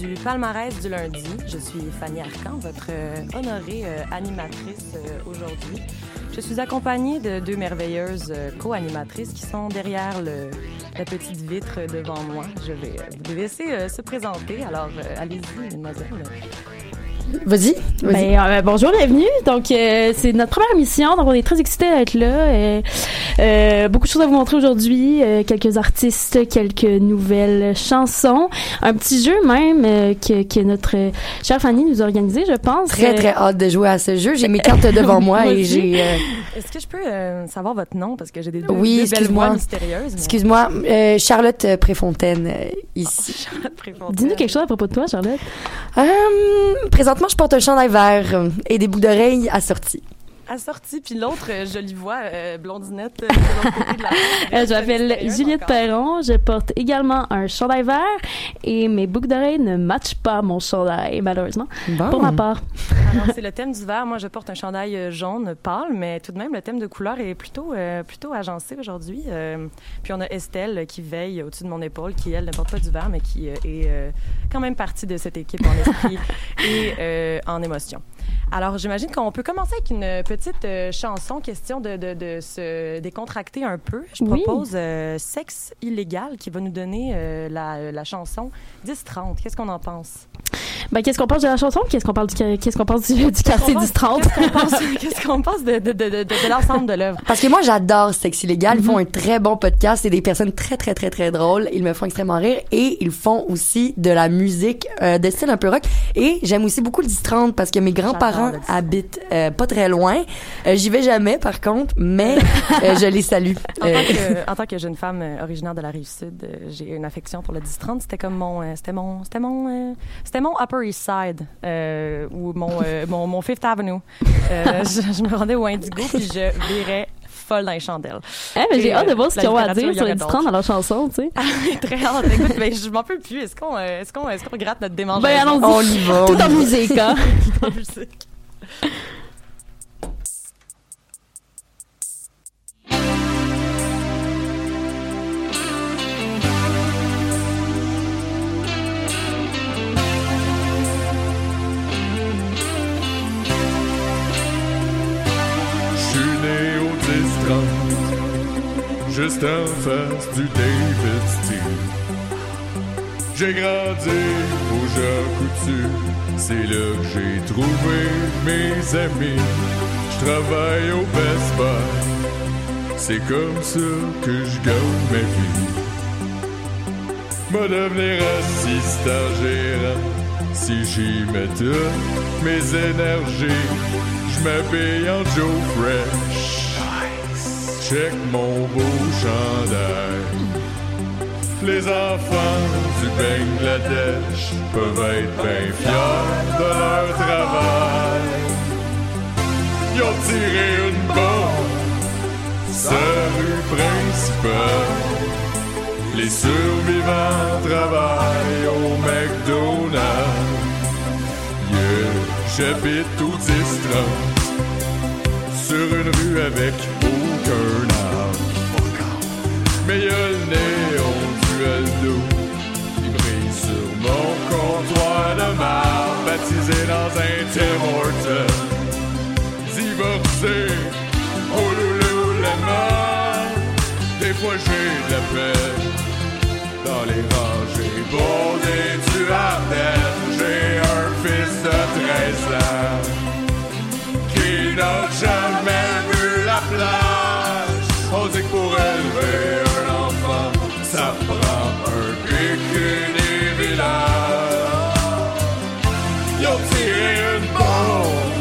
Du palmarès du lundi. Je suis Fanny Arcan, votre euh, honorée euh, animatrice euh, aujourd'hui. Je suis accompagnée de deux merveilleuses co-animatrices qui sont derrière le, la petite vitre devant moi. Je vais vous laisser se présenter. Alors, allez-y, mademoiselle. Vas-y. vas-y. Ben, euh, bonjour, bienvenue. Donc, euh, c'est notre première émission, donc on est très excités d'être là. Euh, euh, beaucoup de choses à vous montrer aujourd'hui, euh, quelques artistes, quelques nouvelles chansons, un petit jeu même euh, que, que notre euh, chère Fanny nous a organisé, je pense. Très, Euh, très hâte de jouer à ce jeu. J'ai mes cartes devant moi Moi et j'ai... euh, Est-ce que je peux euh, savoir votre nom? Parce que j'ai des, Oui, deux belles excuse-moi. voix mystérieuses. mais- Excuse-moi, euh, Charlotte Préfontaine, ici. Dis-nous quelque chose à propos de toi, Charlotte. Euh, présentement, je porte un chandail vert et des boucles d'oreilles assortis. Assortie, puis l'autre euh, jolie voix, euh, blondinette, euh, de l'autre côté de la Euh, je m'appelle Juliette Perron, je porte également un chandail vert et mes boucles d'oreilles ne matchent pas mon chandail, malheureusement, Bon. pour ma part. Alors, c'est le thème d'hiver. Moi, je porte un chandail jaune pâle, mais tout de même, le thème de couleur est plutôt, euh, plutôt agencé aujourd'hui. Euh, puis on a Estelle qui veille au-dessus de mon épaule, qui, elle, ne porte pas du vert, mais qui euh, est euh, quand même partie de cette équipe en esprit et euh, en émotion. Alors, j'imagine qu'on peut commencer avec une petite euh, chanson, question de, de, de se décontracter un peu. Je Oui. propose euh, Sexe illégal qui va nous donner euh, la, la chanson 10-30. Qu'est-ce qu'on en pense? Ben, qu'est-ce qu'on pense de la chanson? Qu'est-ce qu'on parle du, qu'est-ce qu'on pense du, du quartier Qu'est-ce qu'on 10-30? pense- Qu'est-ce qu'on pense, qu'est-ce qu'on pense de, de, de, de, de l'ensemble de l'œuvre? Parce que moi, j'adore Sexe illégal. Ils font un très bon podcast. C'est des personnes très, très, très, très drôles. Ils me font extrêmement rire. Et ils font aussi de la musique euh, de style un peu rock. Et j'aime aussi beaucoup le 10-30 parce que mes grands-parents 10-30. habitent euh, pas très loin. Euh, J'y vais jamais, par contre, mais euh, je les salue. En, tant que, en tant que jeune femme originaire de la rive sud, euh, j'ai une affection pour le 10-30. C'était comme mon, c'était mon, c'était mon, euh, c'était mon Upper East Side ou mon, mon, mon Fifth Avenue. Je, je me rendais au Indigo puis je virais folle dans les chandelles. Eh, mais j'ai hâte de euh, voir ce qu'ils ont à dire sur les 10-30 dans leur chanson, tu sais. Ah, très hâte. Écoute, ben, je m'en peux plus. Est-ce qu'on, euh, est-ce qu'on, est-ce qu'on gratte notre démangeaison? Ben, allons-y. on y va. on Tout en musique, hein. en musique. 10-30, juste en face du David Steel. J'ai grandi au Jean Coutu, c'est là que j'ai trouvé mes amis. Je travaille au Best Buy, c'est comme ça que je gagne ma vie. Moi devenir assistant gérant, si j'y mets toutes mes énergies, je m'habille en Joe Fresh. Check mon beau chandail. Les enfants du Bangladesh peuvent être bien fiers de leur travail. Ils ont tiré une bombe sur rue principale. Les survivants travaillent au McDonald's. Yeah, j'habite au 10 sur une rue avec arbre. Mais y'a le néon du Aldo qui brille sur mon comptoir de marbre, baptisé dans un Tim. Divorcé, oh loulou la Des fois j'ai de la peine dans les rangées bondées du Ardennes. J'ai un fils de 13 ans qui n'a jamais. Que pour élever un enfant, ça prend un bikini village. Ils ont tiré une bombe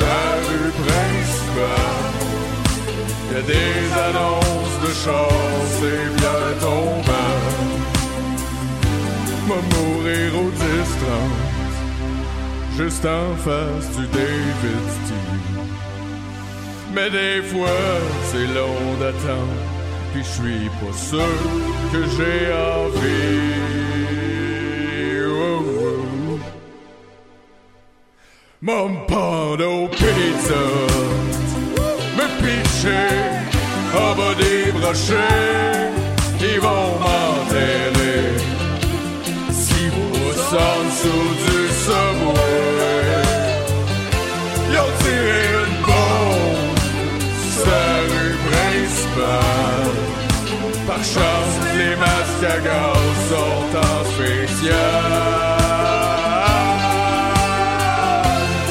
la rue principale. Y a des annonces de chance et bien tombant. M'a mourir au 10 juste en face du David. Mais des fois, c'est long d'attendre, puis je suis pas sûr que j'ai envie. Oh, oh. Mon pando pizza, me pitcher en bas des brochets, ils vont m'enterrer. Si vous en dessous du subway, chance, les masques à gaz sont en spécial.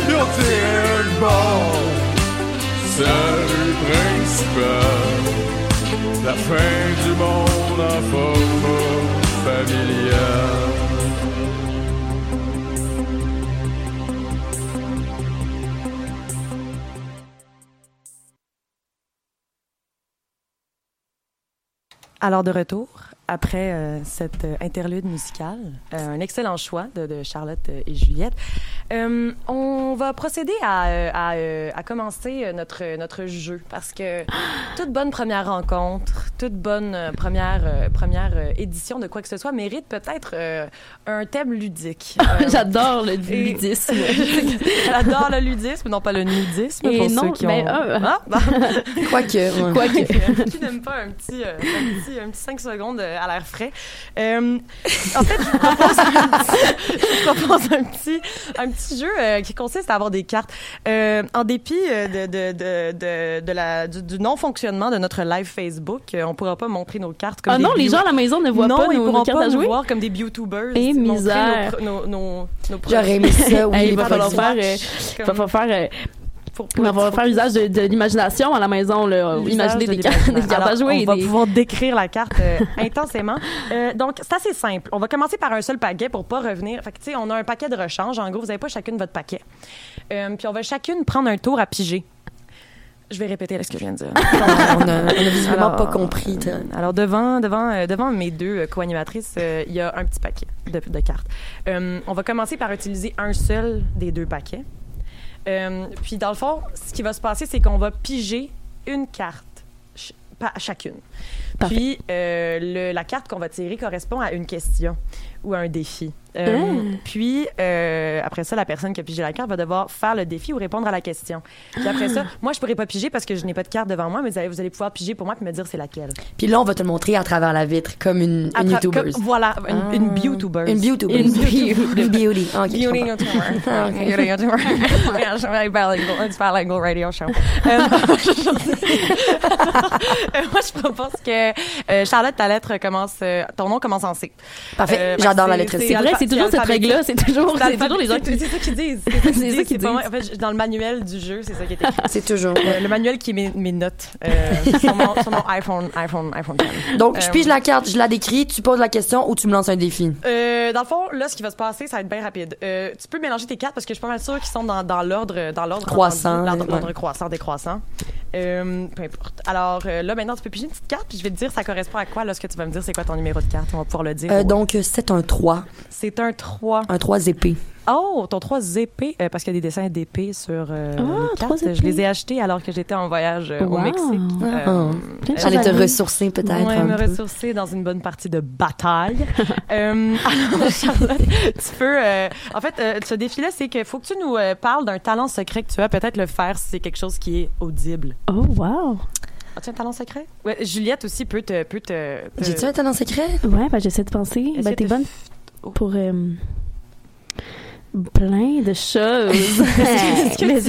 Ils ont une bombe sur la rue principale. La fin du monde en forme familiale. Alors de retour, après euh, cette euh, interlude musicale, euh, un excellent choix de, de Charlotte euh, et Juliette, euh, on va procéder à, à, à commencer notre, notre jeu parce que toute bonne première rencontre, toute bonne première, euh, première édition de quoi que ce soit mérite peut-être euh, un thème ludique. Euh, J'adore le et- ludisme. J'adore le ludisme, non pas le nudisme Et pour non, ceux qui ben, ont... euh, Ah, bah. Quoique. ouais. Quoique. Qui n'aime pas un petit, euh, un petit, un petit 5 secondes à l'air frais? Euh, en fait, je vous propose un petit, je vous propose un petit, un petit jeu euh, qui consiste à avoir des cartes. Euh, en dépit euh, de, de, de, de, de la, du, du non-fonctionnement de notre live Facebook, euh, on pourra pas montrer nos cartes comme Ah des non, les gens à la maison ne voient non, pas ils nos, nos cartes pas à jouer. voir comme des YouTubers. Et montrer misère. Nos, nos, nos, nos J'aurais aimé ça, oui. Hey, il va falloir produits. faire, euh, il va falloir faire, pour- il va faire usage de, de l'imagination à la maison, là. De des cartes, des l'imagination. cartes à jouer. On va des- pouvoir décrire la carte euh, intensément. Euh, donc, c'est assez simple. On va commencer par un seul paquet pour pas revenir. Fait que, tu sais, on a un paquet de rechange. En gros, vous n'avez pas chacune votre paquet. Euh, puis, on va chacune prendre un tour à piger. Je vais répéter ce que je viens de dire. on, a, on a visiblement Alors, pas compris. Alors, devant, devant, euh, devant mes deux co-animatrices, il y a un petit paquet de, de cartes. On va commencer par utiliser un seul des deux paquets. Euh, puis, dans le fond, ce qui va se passer, c'est qu'on va piger une carte ch- chacune. Parfait. Puis, euh, le- la carte qu'on va tirer correspond à une question ou à un défi. Euh, Ah. Puis, euh, après ça, la personne qui a pigé la carte va devoir faire le défi ou répondre à la question. Puis après ça, moi, je pourrais pas piger parce que je n'ai pas de carte devant moi, mais vous allez, vous allez pouvoir piger pour moi puis me dire c'est laquelle. Puis là, on va te le montrer à travers la vitre, comme une, une YouTuber. voilà, une, Ah. une beautuber. Une YouTuber. Une beauty. Une beauty. Ah, ok, je Beauty. YouTuber. Ah. Beauty YouTuber. Yeah, je bilingual, it's bilingual radio show. Euh, euh, moi, je propose que euh, Charlotte, ta lettre commence, euh, ton nom commence en C. Parfait. J'adore la lettre C. C'est vrai, alpha- c'est toujours cette règle-là. C'est toujours, C'est toujours les qui C'est ça qu'ils disent. C'est ça qu'ils disent. En fait, dans le manuel du jeu, c'est ça qui est écrit. C'est toujours. Euh, le manuel qui est mes, notes euh, sur, mon, iPhone, iPhone, iPhone 10. Donc, je Euh, pige la carte, je la décris, tu poses la question ou tu me lances un défi? Dans le fond, là, ce qui va se passer, ça va être bien rapide. Tu peux mélanger tes cartes parce que je suis pas mal sûre qu'ils sont dans, dans l'ordre, dans l'ordre Croissant, L'ordre, croissant, décroissant. Euh, peu importe. Alors euh, là, maintenant, tu peux piger une petite carte puis je vais te dire ça correspond à quoi. Là, ce que tu vas me dire, c'est quoi ton numéro de carte. On va pouvoir le dire. Euh, Ouais. donc, c'est un 3. c'est un 3. Un 3 épée. Oh, ton 3 épées, euh, parce qu'il y a des dessins d'épées sur euh, Ah, les cartes. Je les ai épées. achetés alors que j'étais en voyage euh, au. Mexique. Ah. Plein de J'allais te ressourcer peut-être. Ouais, un me peu. ressourcer dans une bonne partie de bataille. euh, alors, Charlotte, tu peux... euh, en fait, euh, ce défi-là, c'est qu'il faut que tu nous euh, parles d'un talent secret que tu as. Peut-être le faire si c'est quelque chose qui est audible. Oh, wow. As-tu un talent secret? Ouais, Juliette aussi peut te... Peut te, te- J'ai-tu un talent secret? Ouais, ben, j'essaie de penser. Essaie Ben, t'es bonne. Pour euh, plein de choses. Mais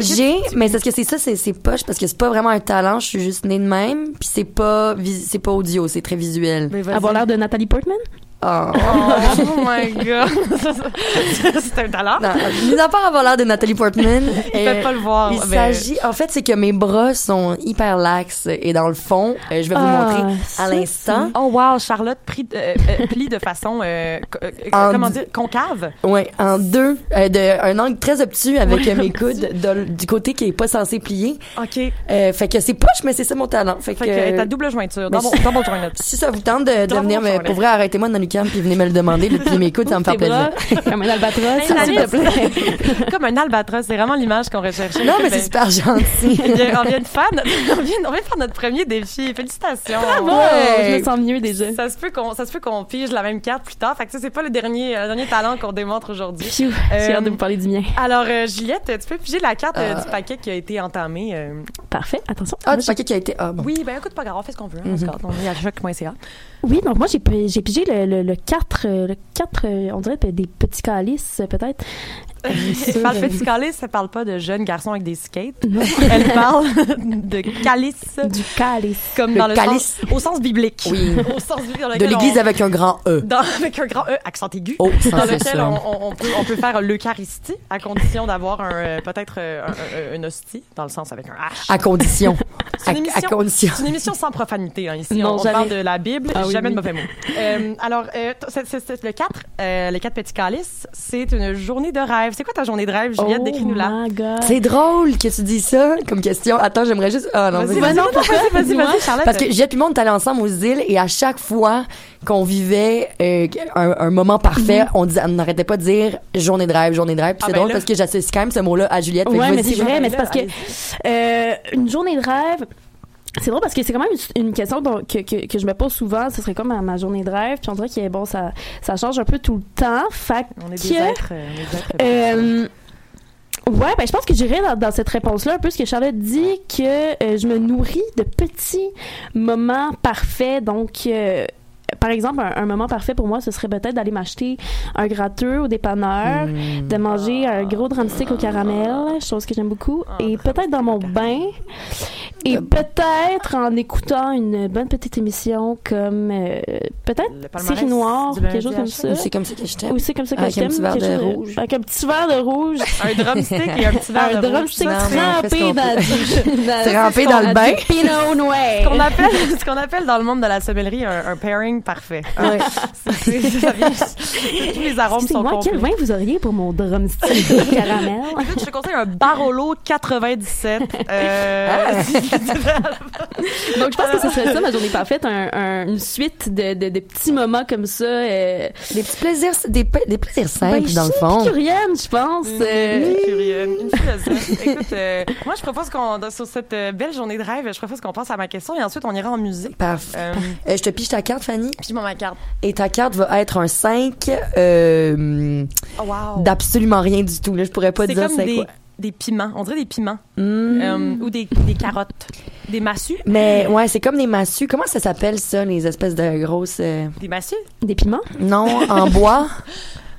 j'ai- mais c'est ce que c'est ça, c'est, c'est poche parce que c'est pas vraiment un talent, je suis juste née de même, puis c'est pas, c'est pas audio, c'est très visuel. Avoir l'air de Nathalie Portman? Oh. Oh my god! c'est un talent. Non, mis à part avoir l'air de Nathalie Portman, Il euh, peut pas le voir. il mais- s'agit, en fait, c'est que mes bras sont hyper laxes et dans le fond, euh, je vais vous Ah, montrer à l'instant. Oh wow, Charlotte euh, euh, plie de façon euh, co- euh, En comment dire concave. Ouais, en deux, euh, de un angle très obtus avec euh, mes coudes de- du côté qui est pas censé plier. OK. Euh, fait que c'est poche, mais c'est ça mon talent. Fait, Fait que, que euh, ta double jointure, si- double joint. si ça vous tente de, de Dans venir, mon mais pour vrai, arrêtez-moi dans l'UQAM puis venez me le demander, de plier mes coudes, ça me bras, plaisir. comme un albatros, s'il te plaît. Comme un albatros, c'est vraiment l'image qu'on recherchait. Non, mais Ben, c'est super gentil. on vient- de faire notre, on vient, on vient de faire notre premier défi. Félicitations. Bravo, Ouais. je me sens mieux déjà. Ça se peut qu'on ça se peut qu'on pige la même carte plus tard. Fait que ça c'est pas le dernier euh, le dernier talent qu'on démontre aujourd'hui. J'ai Euh, hâte de vous parler du mien. Alors euh, Juliette, tu peux piger la carte euh, Ah. du paquet qui a été entamé. euh. Parfait, attention. Ah, du paquet qui a été. Ah, bon. Oui, ben écoute pas grave, on fait ce qu'on veut. hein, on se garde. On est à choc.ca. Oui, donc moi, j'ai j'ai pigé le, le, le 4, euh, le 4 euh, on dirait des petits calices, peut-être. Parle petit calice, ça parle pas de jeunes garçons avec des skates. non, Elle parle de calice du calice. comme Le dans le calice. sens au sens biblique. Oui. au sens biblique dans De l'église on- avec un grand E. dans- avec un grand E accent aigu. Oh, dans lequel on, peut, on peut faire l'Eucharistie à condition d'avoir un, euh, peut-être euh, un, un- une hostie, dans le sens avec un H. À condition. C'est une émission- une sans profanité, hein, ici. Non, on, parle de la Bible, Ah oui, jamais oui. de mauvais mots. Euh, alors, euh, c'est le 4, euh, les 4 petits calices, c'est une journée de rêve. C'est quoi ta journée de rêve, Juliette? oh Décris-nous-la. my God. C'est drôle que tu dis ça comme question. Attends, j'aimerais juste. Ah non, Vas-y, vas-y. vas-y, vas-y, vas-y, Dis-moi. vas-y, Charlotte. Parce que Juliette et moi, on est allés ensemble aux îles et à chaque fois qu'on vivait euh, un, un moment parfait, on, disait- on n'arrêtait pas de dire journée de rêve, journée de rêve. Puis Ah, c'est ben drôle là. parce que j'associe quand même ce mot-là à Juliette. Ouais, mais c'est vrai, mais c'est parce que euh, une journée de rêve. C'est drôle parce que c'est quand même une, question dont- que, que, que je me pose souvent. Ce serait comme ma, ma journée de rêve. Puis on dirait que bon, ça, ça change un peu tout le temps. Fait On est que, des êtres. euh, on est des êtres ouais, ben je pense que j'irais dans, dans cette réponse-là un peu ce que Charlotte dit que euh, je me nourris de petits moments parfaits. Donc, euh, par exemple, un, un moment parfait pour moi, ce serait peut-être d'aller m'acheter un gratteux au dépanneur, Hmm. de manger un gros drumstick au caramel, chose que j'aime beaucoup, Ah, et peut-être dans mon bain, et peut-être en écoutant une bonne petite émission comme euh, peut-être Série Noire, ou quelque chose comme ça. C'est comme ça que je t'aime. Oui, c'est comme ça que Avec je un t'aime. petit verre de rouge. Avec un petit verre de rouge. Un drumstick et un petit verre un de rouge. drumstick Non, mais trempé dans dans le bain. Pinot noir. Ce qu'on appelle, ce qu'on appelle dans le monde de la sommellerie un, un pairing parfait. Ouais. C'est- c'est- ça vient- tous les arômes sont moi quel vin vous auriez pour mon drumstick caramel? Écoute, je te conseille un Barolo 97. Euh, Donc, je pense que ce serait ça, ma journée parfaite, un, un- une suite de, de, de petits moments comme ça. Euh, Des petits plaisirs, des, plaisirs simples, ben, dans le fond. épicurienne, je pense. Euh, Une une philosophe. Écoute, euh, moi, je propose qu'on, sur cette belle journée de rêve, je propose qu'on passe à ma question et ensuite on ira en musique. Parfait. Je te piche ta carte, Fanny. Puis moi, ma carte. Et ta carte va être un 5 euh, Oh, wow. d'absolument rien du tout. Là, je pourrais pas C'est dire comme c'est des, quoi. des piments. On dirait des piments. Hmm. Euh, ou des, des carottes. Des massues. Mais ouais, c'est comme des massues. Comment ça s'appelle ça, les espèces de grosses euh, Des massues? Des piments? Non, en bois?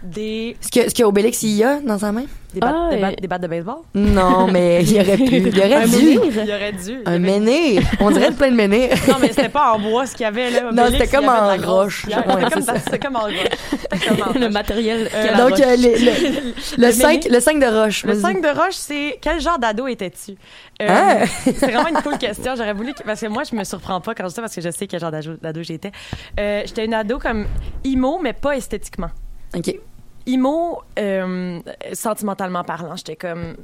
Des, Ce que ce que Obélix il y a dans sa main? Des, battes, Ah, des, et- battes, des battes de baseball? Non, mais il y aurait pu. Il y aurait Un dû. menhir? Il y aurait dû. Un menhir. On dirait plein de menhirs. Non, mais c'était pas en bois ce qu'il y avait là. Non, c'était comme en roche. Ouais, C'était comme, c'est ça. c'était comme en roche. C'était comme en Le matériel. Euh, Donc, euh, les- le, le, Le 5, menhir. le 5 de roche. Le vas-y. 5 de roche, c'est quel genre d'ado étais-tu? Euh, Ah! c'est vraiment une cool question. J'aurais voulu que, parce que moi, je me surprends pas quand je dis ça parce que je sais quel genre d'ado d'ado j'étais. Euh, j'étais une ado comme emo, mais pas esthétiquement. OK. Emo, euh, sentimentalement parlant, j'étais comme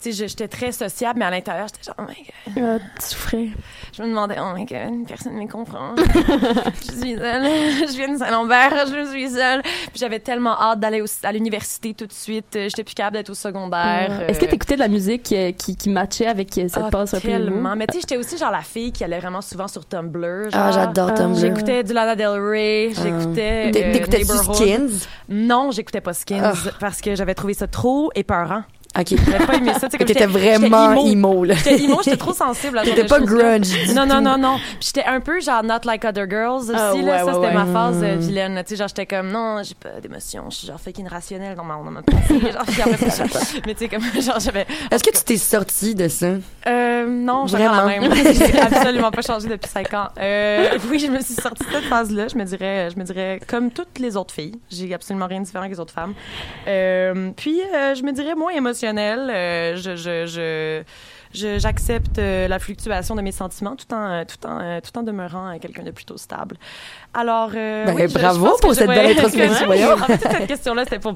tu sais, je- j'étais très sociable, mais à l'intérieur, j'étais genre, oh my God. Ah, tu souffrais. Je me demandais, oh my God, personne ne me comprend. je suis seule. Je viens de Saint-Lambert, je suis seule. Puis j'avais tellement hâte d'aller au- à l'université tout de suite. Euh, J'étais plus capable d'être au secondaire. Euh, Est-ce que Euh, tu écoutais de la musique euh, qui, qui matchait avec cette ah, passe un peu tellement. Mais tu sais, j'étais aussi genre la fille qui allait vraiment souvent sur Tumblr. Ah, j'adore Ah, Tumblr. J'écoutais du Lana Del Rey, j'écoutais T'é- euh, T'écoutais-tu Neighborhood. Skins? Non, j'écoutais pas Skins Ah. parce que j'avais trouvé ça trop épeurant. Ok. J'avais pas aimé ça. T'étais j'étais- vraiment j'étais emo, là. J'étais emo, j'étais trop sensible T'étais pas grunge Non, non, non, non. Puis j'étais un peu genre not like other girls aussi. Ah, là. ouais, ça, c'était ouais. ma phase euh, Mm. vilaine. là. Tu sais, genre, j'étais comme, non, j'ai pas d'émotion. Je suis genre fucking rationnelle dans ma, dans ma pensée. genre, mais tu sais, comme, genre, j'avais. Est-ce que tu t'es sorti de ça? Euh, non, j'ai la même. J'ai absolument pas changé depuis cinq ans. Euh, oui, je me suis sortie de cette phase-là. Je me dirais, je me dirais, comme toutes les autres filles. J'ai absolument rien de différent que les autres femmes. Euh, puis, euh, je me dirais moins émotionnelle. Euh, je, je, je, je- j'accepte euh, la fluctuation de mes sentiments tout en, tout en, euh, tout en demeurant quelqu'un de plutôt stable. Alors, Ben, oui, bravo pour cette belle introspection. En fait, cette question-là, c'était pour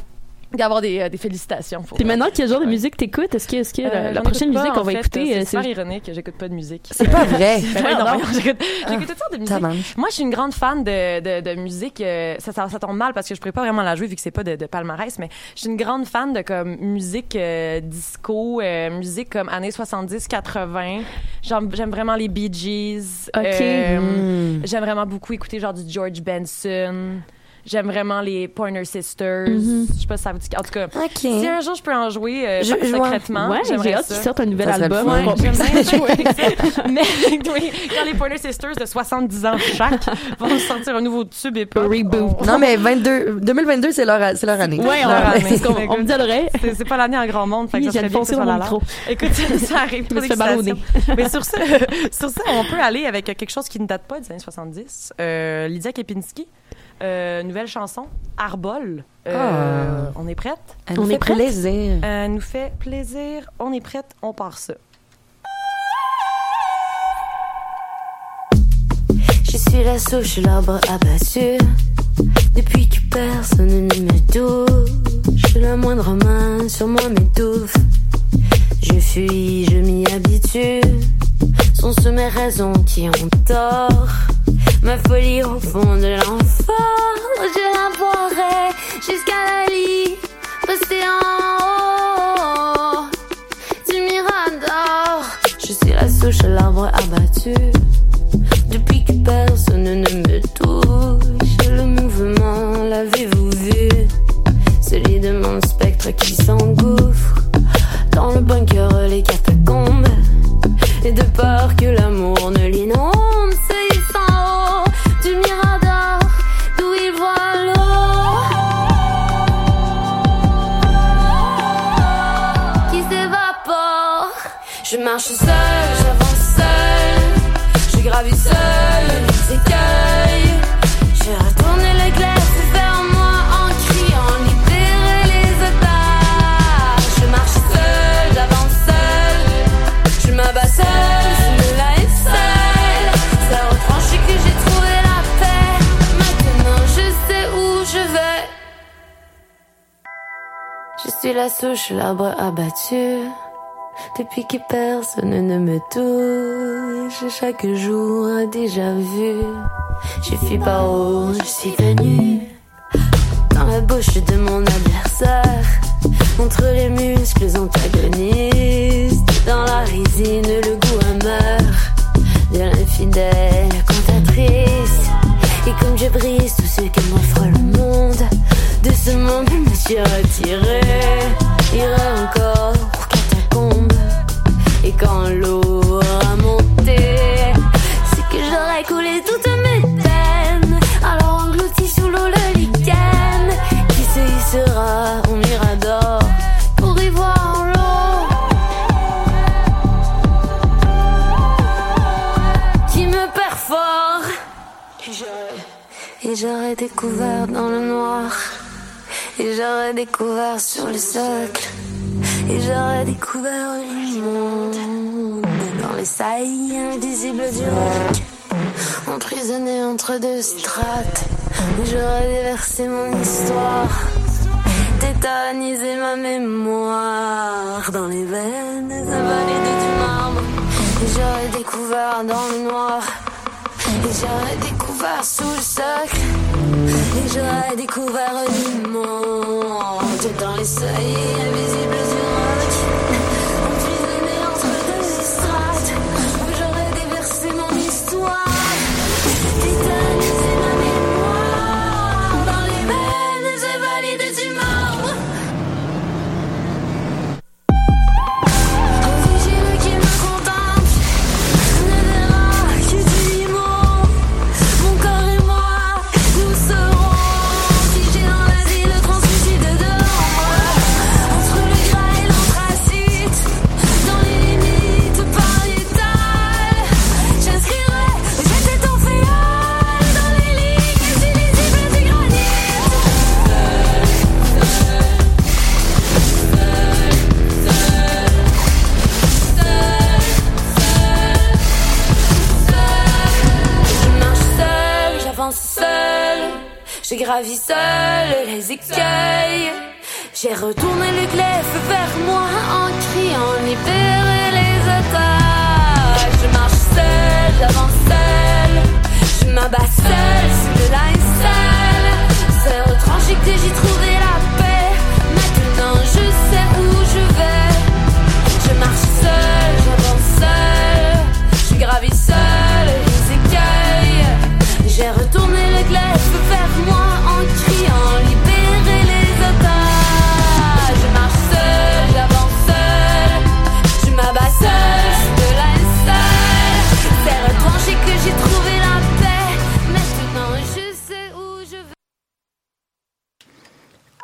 d'avoir des, euh, des félicitations. Puis maintenant, quel genre de musique t'écoutes? Est-ce que, est-ce que Euh, la prochaine pas, musique qu'on va fait. écouter, euh, c'est c'est super ironique, j'écoute pas de musique. C'est pas vrai. Ben ouais, non, voyons, j'écoute j'écoute toutes sortes de musique. Moi, je suis une grande fan de, de, de musique. euh, ça, ça, ça tombe mal parce que je pourrais pas vraiment la jouer vu que c'est pas de, de palmarès, mais je suis une grande fan de comme musique euh, disco, euh, musique comme années 70-80. J'aime j'aime vraiment les Bee Gees. Ok. Euh, Hmm. J'aime vraiment beaucoup écouter genre du George Benson. J'aime vraiment les Pointer Sisters. Mhm. Je sais pas si ça vous dit. En tout cas, si un jour je peux en jouer euh, Je- pas je- secrètement, Ouais, j'ai j'aimerais hâte ça. qu'ils sortent un nouvel Ça album. Ouais, j'aime puisse bien jouer. ça. Mais oui, quand les Pointer Sisters de 70 ans chaque vont sortir un nouveau tube et pas Reboot. Non, mais 22, 2022, c'est leur, c'est leur année. Ouais, on, Leur année. qu'on on me dit à l'oreille. C'est pas l'année en grand monde, fait que Oui, ça bien que la micro. Écoute, ça arrive. Mais sur ça, sur ça, on peut aller avec quelque chose qui ne date pas des années 70. Euh, Lydia Kepinski, euh, nouvelle chanson, Arbol. Euh, On est prête? Elle nous On fait est prête? plaisir. Euh, nous fait plaisir. On est prête. On part ça. Je suis la souche, l'arbre abattu. Depuis que personne ne me touche, la moindre main sur moi m'étouffe. Je fuis, je m'y habitue. Sont ce mes raisons qui ont tort. Ma folie au fond de l'enfant. Je la boirai jusqu'à la lit. Rester en haut du mirador. Je suis la souche, l'arbre abattu. Depuis que personne ne me touche, le mouvement, l'avez-vous vu? Celui de mon spectre qui s'engouffre dans le bunker, les catacombes. Et de peur que l'amour ne l'inonde, suis la souche, l'arbre abattu. Depuis que personne ne me touche, chaque jour un déjà vu. Je suis par où je suis venu. Dans la bouche de mon adversaire, entre les muscles antagonistes, dans la résine le goût amer de l'infidèle cantatrice. Et comme je brise tout ce que m'offre le monde, de ce monde je me suis retiré. Irai encore pour catacombes. Et quand l'eau aura monté, c'est que j'aurais coulé toutes mes peines. Alors englouti sous l'eau le lichen qui se hissera au mirador pour y voir l'eau qui me perfore. Et j'aurais découvert dans le noir. Et j'aurais découvert sur le socle. Et j'aurais découvert le monde dans les saillies invisibles du roc. Emprisonné entre deux strates. Et j'aurais déversé mon histoire. Tétaniser ma mémoire dans les veines invalides du marbre. Et j'aurais découvert dans le noir. Et j'aurais découvert sous le socle. Et j'aurais découvert du monde dans les seuils invisibles. Je gravis seule les écueils. J'ai retourné le glaive vers moi en criant libérer les otages. Je marche seule, j'avance seule, je m'abats seule sous le linceul. C'est retranché que j'ai trouvé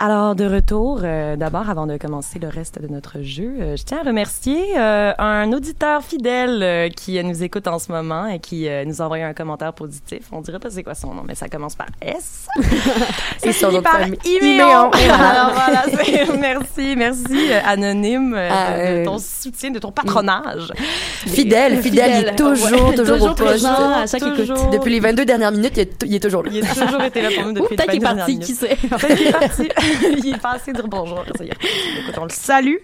Alors, de retour, euh, d'abord, avant de commencer le reste de notre jeu, euh, je tiens à remercier euh, un auditeur fidèle euh, qui euh, nous écoute en ce moment et qui euh, nous a envoyé un commentaire positif. On dirait pas c'est quoi son nom, mais ça commence par S. Et son nom par. Iméon. Alors voilà, c'est- merci, merci euh, Anonyme euh, Ah, de, ton soutien, de ton patronage. Fidèle, fidèle, il est toujours, toujours, toujours au poste. à chaque écoute. Toujours. Depuis les 22 dernières minutes, il est, il est toujours là. Il a toujours été là pour nous Ouh, depuis peut-être les qu'il est 20 parti, dernières qui minutes. sait. Peut-être qu'il est parti. il est passé dire bonjour. Écoute, on le salue.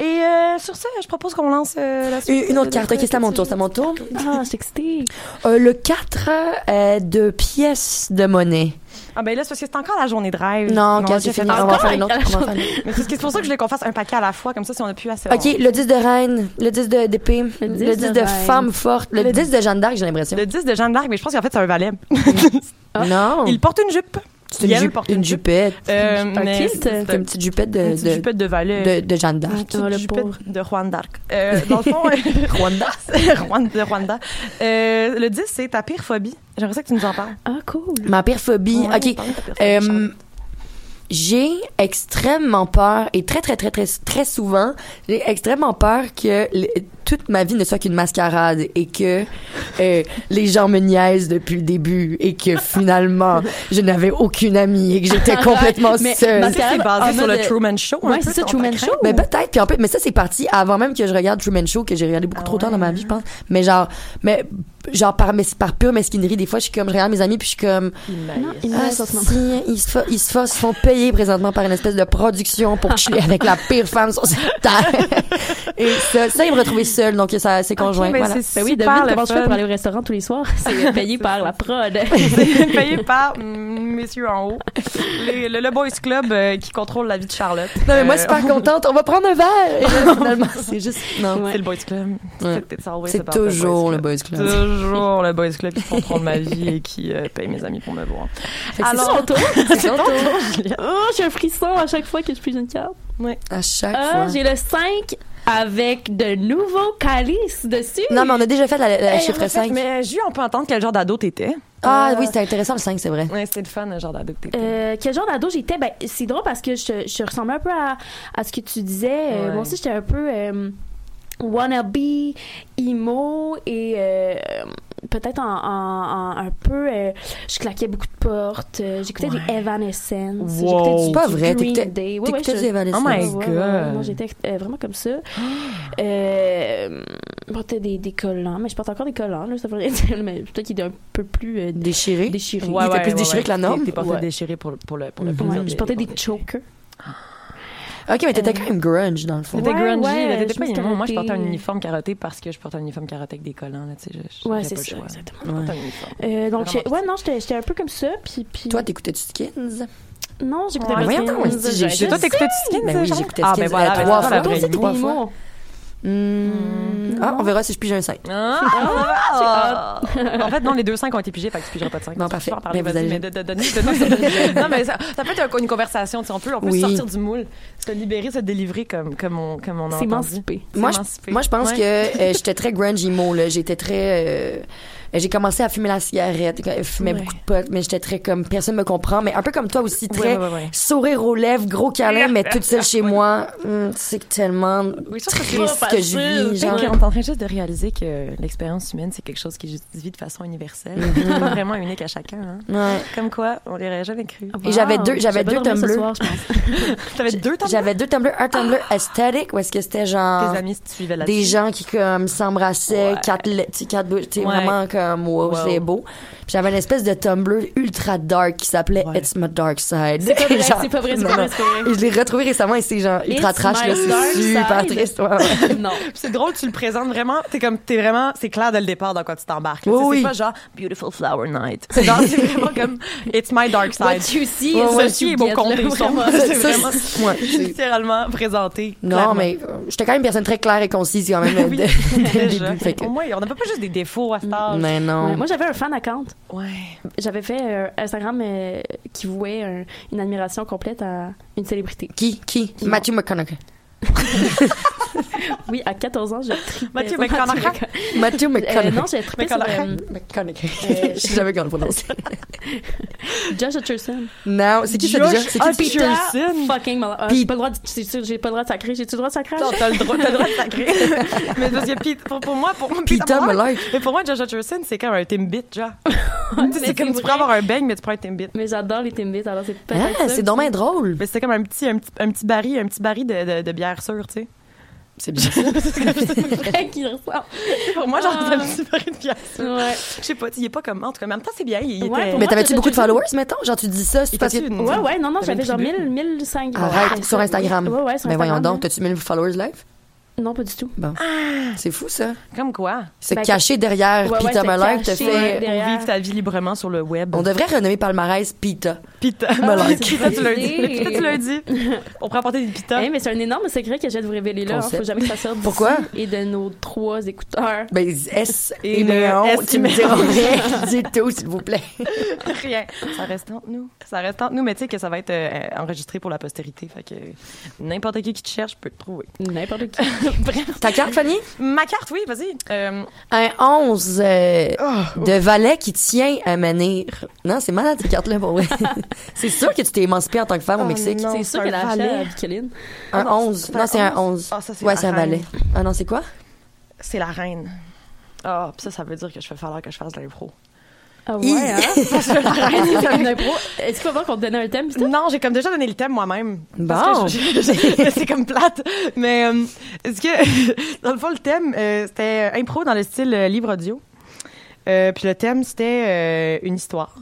Et euh, sur ça, je propose qu'on lance euh, la suite. Une autre carte, ok, c'est à mon tour, c'est à mon tour. Ah, je suis excitée. Euh, le 4 euh, de pièces de monnaie. Ah ben là, c'est parce que c'est encore la journée de rêve. Non, a c'est fini, on va faire une autre. on va faire une autre. Mais c'est c'est pour ça que je voulais qu'on fasse un paquet à la fois, comme ça, si on a plus assez. Ok, le 10 de reine, le 10 de- d'épée, le 10, 10 de femme forte, le, 10 de Jeanne d'Arc, j'ai l'impression. Le 10 de Jeanne d'Arc, mais je pense qu'en fait, c'est un valet. Non, Il porte une jupe. C'est une, porte une une jupe. jupette. Euh, c'est- une petite jupette de, une petite de, jupette de valet. de, de Jeanne Une d'Arc. petite Oh, le jupette pauvre. de Juan d'Arc. Euh, dans le fond, Rwanda. Rwanda, de Rwanda. Euh, le 10, c'est ta pire phobie. J'aimerais ça que tu nous en parles. Ah, cool. Ma pire phobie. Ouais, ok. Euh, j'ai extrêmement peur et très très très très très souvent j'ai extrêmement peur que toute ma vie ne soit qu'une mascarade et que euh, les gens me niaisent depuis le début et que finalement je n'avais aucune amie et que j'étais complètement Mais seule. parce que- c'est basé sur le Truman Show. Ouais, c'est ça, Truman. Show. Mais peut-être puis en fait mais ça c'est parti avant même que je regarde Truman Show que j'ai regardé beaucoup Ah trop tard dans ma ouais. vie je pense mais genre mais genre par mes- par pure mesquinerie des fois je suis comme je regarde mes amis puis je suis comme Non, il me ah, si, ils, se fa- ils se font payer présentement par une espèce de production pour chiller avec la pire femme sur cette terre. Et ça, ça, il me retrouvait seul, donc ça, c'est conjoint. ben voilà. c'est Ben oui, super devine comment je fais pour aller au restaurant tous les soirs? C'est payé par la prod. C'est payé par mm, messieurs en haut. Les- le, le Boys Club euh, qui contrôle la vie de Charlotte. Non, mais moi, je suis super contente. On va prendre un verre. Et là, finalement, c'est juste, non. Ouais. C'est le Boys Club. Ouais. C'est- toujours le boys club. Toujours le Boys Club qui contrôle ma vie et qui euh, paye mes amis pour me voir. Alors-. C'est. Oh, j'ai un frisson à chaque fois que je pige une carte. À chaque Ah, fois. j'ai le 5 avec de nouveaux calices dessus. Non, mais on a déjà fait la, la Hey, chiffre en fait, 5. Mais Jules, on peut entendre quel genre d'ado t'étais. Ah Euh, oui, c'était intéressant le 5, c'est vrai. Ouais, c'était le fun, le genre d'ado que t'étais. Euh, quel genre d'ado j'étais? Ben, c'est drôle parce que je, je ressemblais un peu à, à ce que tu disais. Euh, Ouais. Moi aussi, j'étais un peu euh, wannabe, emo et euh, peut-être en, en- en- un peu... euh, je claquais beaucoup de portes. euh, J'écoutais Ouais. des Evanescence. Wow. J'écoutais du, C'est pas du vrai, Green t'écoutais- Day. Ouais, ouais, T'écoutais je- du Evanescence. Oh my Ouais, God. ouais, non, j'étais euh, vraiment comme ça. Euh, je portais des, des collants, mais je porte encore des collants, là, ça veut rien dire, mais peut-être qu'il est un peu plus euh, Déchiré. déchiré. il était plus déchiré que la norme. Ouais. fait déchirer pour, le- pour le, pour le Mhm. plaisir de- je portais de des chokers. Ok, mais t'étais quand même grunge, dans le fond. T'étais Ouais, grungy, ouais, pas emo. Moi, je portais un uniforme karaté parce que je portais un uniforme karaté avec des collants, là, tu sais. je- je- Ouais, j'avais c'est pas le ça, choix. exactement. Uniforme. Euh, donc, ouais, non, j'étais j'étais un peu comme ça, puis... puis Toi, t'écoutais-tu Skins? Non, j'écoutais Ouais, pas voyons Skins, je Toi, t'écoutais sais. du skin, Ben oui, j'écoutais Ah, Skins, ben voilà, euh, ben trois c'est fois. Hmm. Ah, on verra si je pige un 5. Ah, ah, en fait, non, les deux 5 ont été pigés, fait que tu pigeras pas de 5. Non, parfait. parler, Mais vous vas-y, allez- mais de, de, donner- de- de- Non, mais ça, ça peut être une conversation, tu sais, on peut, on peut Oui. sortir du moule, se libérer, se délivrer comme, comme on, comme on a. S'émanciper. Moi, moi, je pense Ouais. que euh, j'étais très grunge emo, là. J'étais très... euh, j'ai commencé à fumer la cigarette, je fumais Ouais. beaucoup de pot, mais j'étais très comme... Personne me comprend, mais un peu comme toi aussi, très... Ouais, ouais, ouais. Sourire aux lèvres, gros câlin, mais toute seule chez moi. Hum, c'est tellement Oui, c'est triste que je vis. Genre, qu'on est en train juste de réaliser que l'expérience humaine, c'est quelque chose qui se vit de façon universelle. C'est pas vraiment unique à chacun. Hein. ouais. Comme quoi, on l'aurait jamais cru. Et j'avais deux- j'avais deux pense. T'avais deux temps J'avais deux Tumblr, un Tumblr aesthetic, où est-ce que c'était genre... tes amis si tu des gens qui comme s'embrassaient Ouais. quatre le- tu sais, quatre tu sais, Ouais. vraiment comme Wow. c'est beau j'avais une espèce de Tumblr ultra dark qui s'appelait Ouais. It's My Dark Side C'est pas vrai, c'est pas vrai, c'est pas vrai, je l'ai retrouvé récemment et c'est genre ultra It's trash là c'est super side. triste ouais. Non. C'est drôle, tu le présentes vraiment. T'es comme, t'es vraiment, c'est clair dès le départ dans quoi tu t'embarques. Oui, oui. C'est pas genre Beautiful Flower Night. C'est genre, c'est vraiment comme It's my dark side. What you see Ouais, is ouais, what ceci you est mon get, compte là, vraiment. C'est vraiment ouais, littéralement présenté. non clairement. mais euh, j'étais quand même une personne très claire et concise quand même Oui, dès, dès le début fait que Au moins, on n'avait pas juste des défauts à cet âge. mais non moi, j'avais un fan account. Ouais. J'avais fait euh, Instagram euh, qui vouait un- une admiration complète à une célébrité. qui? Qui? Matthew McConaughey Oui, à 14 ans, je tripais Matthew sur McConaughey. Matthew Euh, McConaughey non, j'ai trippé sur McConaughey. euh, McConaughey Euh, je sais jamais comment le prononcer Josh Hutcherson. non c'est qui ça déjà? C'est qui Hutcherson? Peter fucking mal. Ah, j'ai pas le droit de, j'ai pas le droit de sacrer. J'ai-tu le droit de sacrer? Non, t'as le droit, t'as le droit de sacrer. mais parce que Pete- pour, pour moi, pour moi, Peter Mullark. Mais pour moi, Josh Hutcherson, c'est comme un Timbit, genre. C'est comme tu peux avoir un bang, mais tu prends un Timbit. Mais j'adore les Timbits, alors c'est peut-être ah ça c'est dommage drôle Mais c'était comme un petit, un petit, un petit baril, un petit baril de, de, de bière sûre, tu sais. c'est bien ça vrai qui ressemble. Pour moi, genre, c'est un petit baril de bière sûre. Ouais. Je sais pas, il est pas comme, en tout cas, en même temps, c'est bien, il était... Ouais, Mais t'avais-tu beaucoup de followers, mettons? Genre, tu dis ça, c'est parce que... une- Ouais, ouais, non, non, j'avais genre une 1000, 1005. Arrête, sur Instagram. Ouais, ouais, sur Mais voyons Instagram, donc, t'as-tu 1000 followers live? Non, pas du tout. Bon. C'est fou, ça. Comme quoi? Se Ben, cacher derrière ouais, Pita ouais, Mullark te fait... derrière. Vivre ta vie librement sur le web. On devrait renommer Palmarès Pita. Pita. Mullark. c'est Pita, tu l'as dit. tu l'as dit. On pourrait apporter des pita. Eh, mais c'est un énorme secret que je vais vous révéler là. hein. Faut jamais que ça sorte Pourquoi? Et de nos trois écouteurs. Ben, S Et et le Néon, S tu me et diras rien du tout, s'il vous plaît. Rien. Ça reste entre nous. Ça reste entre nous, mais tu sais que ça va être euh, enregistré pour la postérité. Fait que n'importe qui qui te cherche peut te trouver. N'importe qui. Bref. Ta carte, Fanny? Ma carte, oui, vas-y. Euh, Un 11 euh, oh, de valet qui tient à menir. Non, c'est malade, cette carte-là, pour vrai. c'est sûr que tu t'es émancipée en tant que femme au Oh, Mexique. C'est sûr c'est qu'elle un a acheté valet. à. Un non, 11. c'est Non, c'est un 11. 11. Ah, ça, c'est Ouais, la c'est un valet. Ah non, c'est quoi? c'est la reine. Ah, puis ça, ça veut dire que je vais falloir que je fasse de l'impro. Ah ouais, hein? Est-ce qu'il va qu'on te donne un thème? Non, j'ai comme déjà donné le thème moi-même. Bon. C'est comme plate. Mais euh, est-ce que, dans le fond, le thème, euh, c'était impro dans le style euh, livre audio. Euh, puis le thème, c'était une histoire.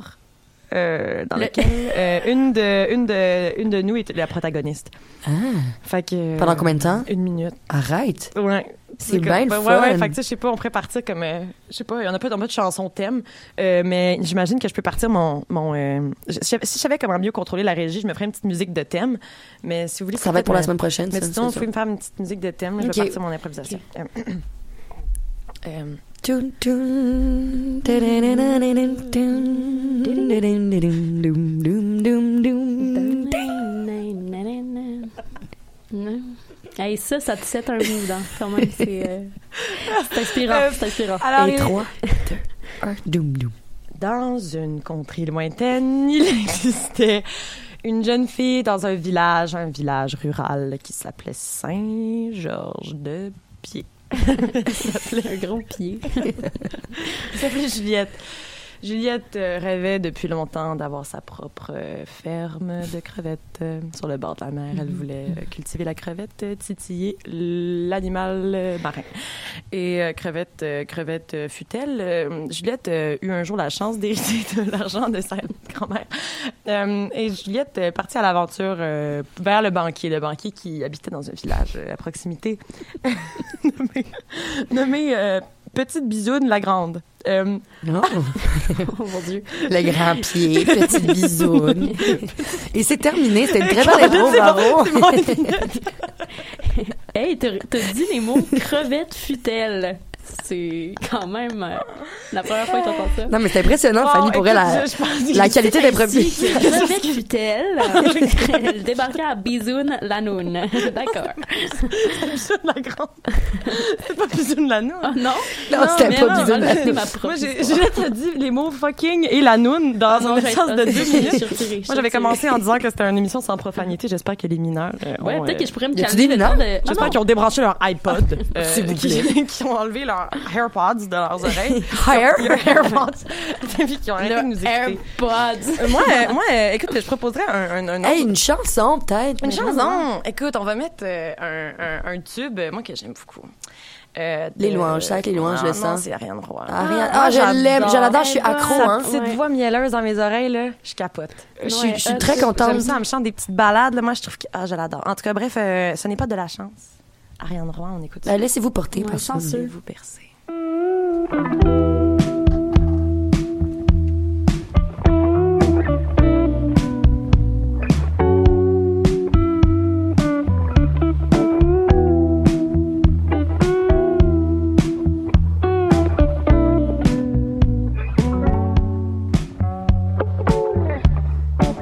euh, dans Le- laquelle euh, une, de, une, de, une de nous est la protagoniste. Ah, Fait que, euh, pendant combien de temps? Une minute. Arrête. Ouais. C'est bien le ben, Ouais, ouais, fun. fait que tu sais, je sais pas, on pourrait partir comme, euh, je sais pas, il y en a pas dans de chanson thème, euh, mais j'imagine que je peux partir mon, mon, euh, je- si je savais comment mieux contrôler la régie, je me ferais une petite musique de thème, mais si vous voulez, Ça va être pour la semaine prochaine. Mais ça, sinon, vous pouvez me faire une petite musique de thème, je vais partir mon improvisation. Euh, Hey, ça, ça te set un mood, hein, quand même. C'est euh, c'est inspirant, Euh, c'est inspirant. alors, Et il- 3, 2, 1, doum, doum. Dans une contrée lointaine, il existait une jeune fille dans un village, un village rural qui s'appelait Saint-Georges-de-Pied. un gros pied. Elle s'appelait Juliette. Juliette euh, rêvait depuis longtemps d'avoir sa propre euh, ferme de crevettes euh, sur le bord de la mer. Elle voulait euh, cultiver la crevette, titiller l'animal marin. Et crevette, crevette fut-elle. Juliette eut un jour la chance d'hériter de l'argent de sa grand-mère. Et Juliette est partie à l'aventure vers le banquier, le banquier qui habitait dans un village à proximité nommé, nommé Petite Bisoune la Grande. Euh, Non. Oh mon Dieu. Le grand pied, petite bisoune. Et c'est terminé. C'était une très belle intro, bravo. Hey, t'as dit les mots crevette futelle. C'est quand même euh, la première fois que j'entends ça. Non, mais c'est impressionnant, Fanny, pour elle, la, je- je la je- qualité Ainsi d'improvisation. que Crevette futelle. Elle débarquait à Bisoun Lanoun. D'accord. Bisoune la Grande. C'est pas Bisoune la Noune. Oh non? Non, c'était pas non, ma propre Moi, j'ai a dit les mots fucking et la noune dans Non, un espace de deux je suis minutes. je suis Moi, j'avais commencé en disant que c'était une émission sans profanité. J'espère que les mineurs euh, Ouais, peut-être euh, que je pourrais me calmer des. Ah, J'espère non. qu'ils ont débranché leur iPod, S'il vous qui, qui ont enlevé leurs AirPods de leurs oreilles. Hair? AirPods. Puis qui ont arrêté de nous écouter. AirPods. Euh, moi, euh, moi euh, écoute, je proposerais un, un, un autre- Hey, une chanson, peut-être. Une chanson! Écoute, on va mettre euh, un, un, un tube, moi, que j'aime beaucoup. Euh, Les louanges, ça, avec les louanges, Ah, je le non, sens. c'est Ariane Roy. Ariane- Ah, je l'aime, je l'adore, je suis accro, Sa hein. petite Ouais. voix mielleuse dans mes oreilles, là, je capote. Je suis, je suis Ouais, très contente. J'aime ça, elle me chante des petites balades, là, moi, je trouve que, ah, je l'adore. En tout cas, bref, euh, ce n'est pas de la chance. Ariane Roy, on écoute ça. Ben, Laissez-vous porter, Ouais, parce que- vous percer.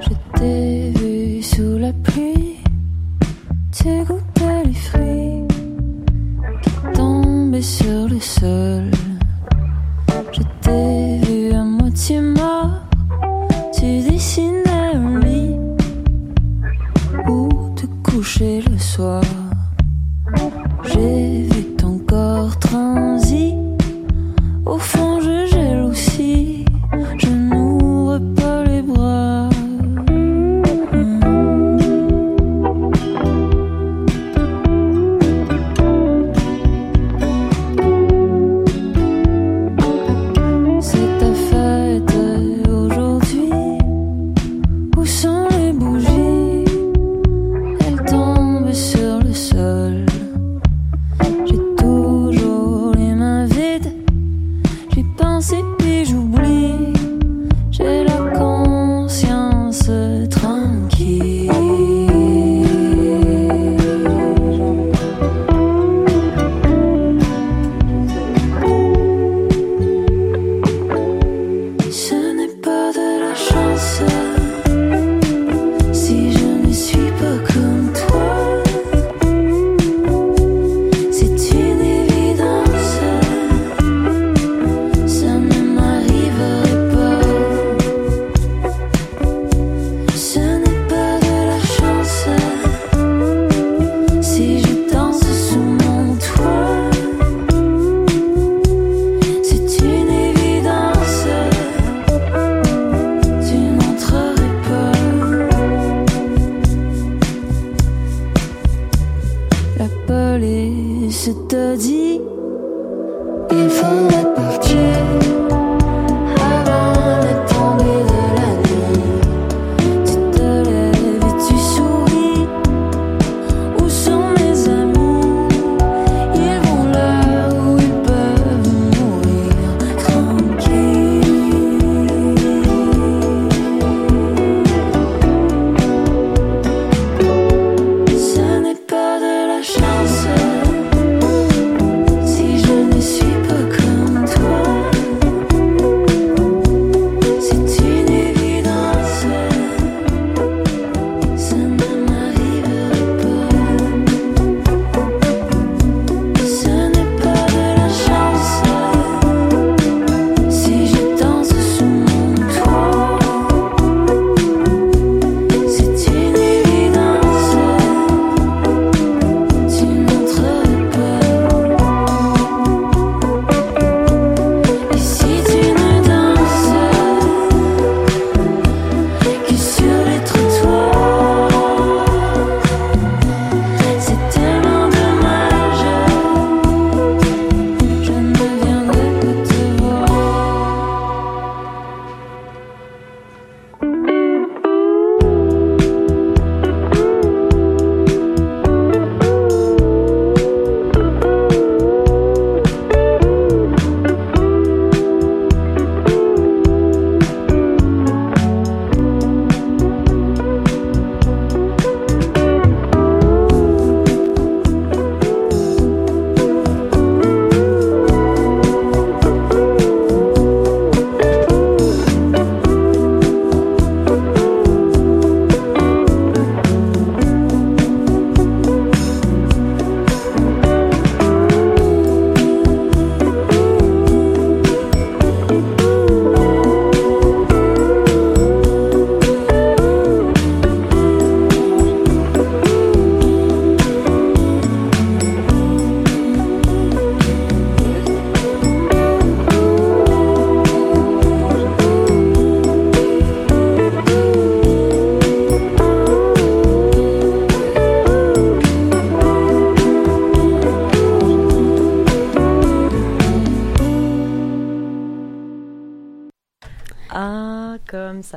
Je t'ai vu sous la pluie, tu goûtais seul. Je t'ai vu à moitié mort, tu dessinais un lit où te coucher le soir.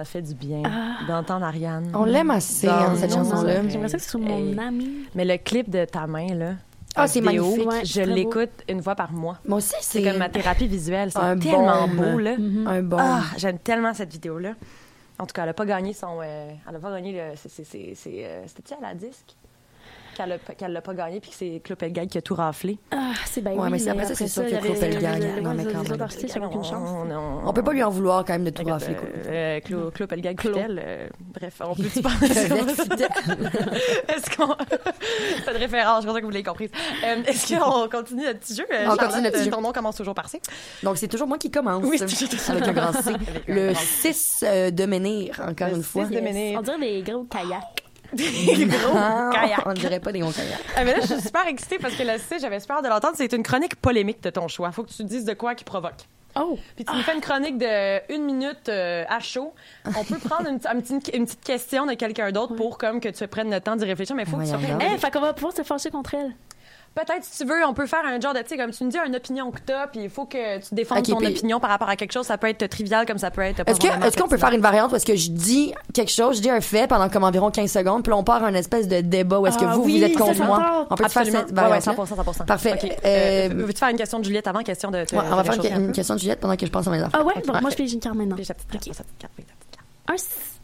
Fait du bien d'entendre Ariane. On l'aime assez, Dans hein, cette chanson-là. J'aimerais ça que ce soit mon Hey. ami. Mais le clip de ta main, là. Ah, c'est vidéo, magnifique. Ouais, Je l'écoute une fois par mois. Moi aussi, C'est c'est comme ma thérapie visuelle. C'est tellement beau, là. un bon. Ah, j'aime tellement cette vidéo-là. En tout cas, elle a pas gagné son. euh, elle a pas gagné le. c'est- c'est- c'est- c'est, euh, C'était-tu à la disque? Qu'elle l'a pas gagné, puis que c'est Claude Pelgag qui a tout raflé. Ah, c'est bien Ouais, oui, mais c'est après ça, c'est sûr que avait- Claude Pelgag, il y avait- non, mais quand même. On peut pas lui en vouloir quand même de tout rafler. quoi. euh, Claude, Claude Pelgag Claude. Cutel, euh, bref, on peut-tu parler Crevette fidèle. Est-ce qu'on. C'est de référence, je pense que vous l'avez comprise. Euh, Est-ce qu'on continue notre petit jeu? Euh, On continue notre petit jeu. Ton nom commence toujours par C. Donc, c'est toujours moi qui commence. Oui, c'est toujours- Avec un grand C. Le grand 6 euh, de Menhir, encore une fois. six de Menhir. On dirait des gros kayaks. Gros Ah, kayak. On dirait pas des gros kayaks. Ah, mais là, je suis super excitée parce que là, c'est, j'avais super hâte de l'entendre. C'est une chronique polémique de ton choix. Faut que tu dises de quoi qui provoque. Oh! Puis tu nous fais une chronique de une minute euh, à chaud. On peut prendre une, un petit- une petite question de quelqu'un d'autre pour comme que tu prennes le temps d'y réfléchir, mais il faut que tu. Eh, fait qu'on va pouvoir se fâcher contre elle. Peut-être, si tu veux, on peut faire un genre de, tu sais, comme tu me dis, une opinion que t'as, puis il faut que tu défendes ton puis- opinion par rapport à quelque chose. Ça peut être trivial comme ça peut être. Est-ce que, vraiment est-ce qu'on peut pertinent. faire une variante parce que je dis quelque chose, je dis un fait pendant comme environ 15 secondes, puis on part un espèce de débat où est-ce que Ah vous, oui, vous êtes contre moi? On peut faire cette Ouais, ouais, variante 100%, 100%. Parfait. Euh, Euh, Veux-tu faire une question de Juliette avant, question de te, Ouais, on va faire une, une question de Juliette pendant que je pense à mes affaires. Ah ouais? Moi, je pige une carte maintenant. Petite carte, petite carte, petite carte. Un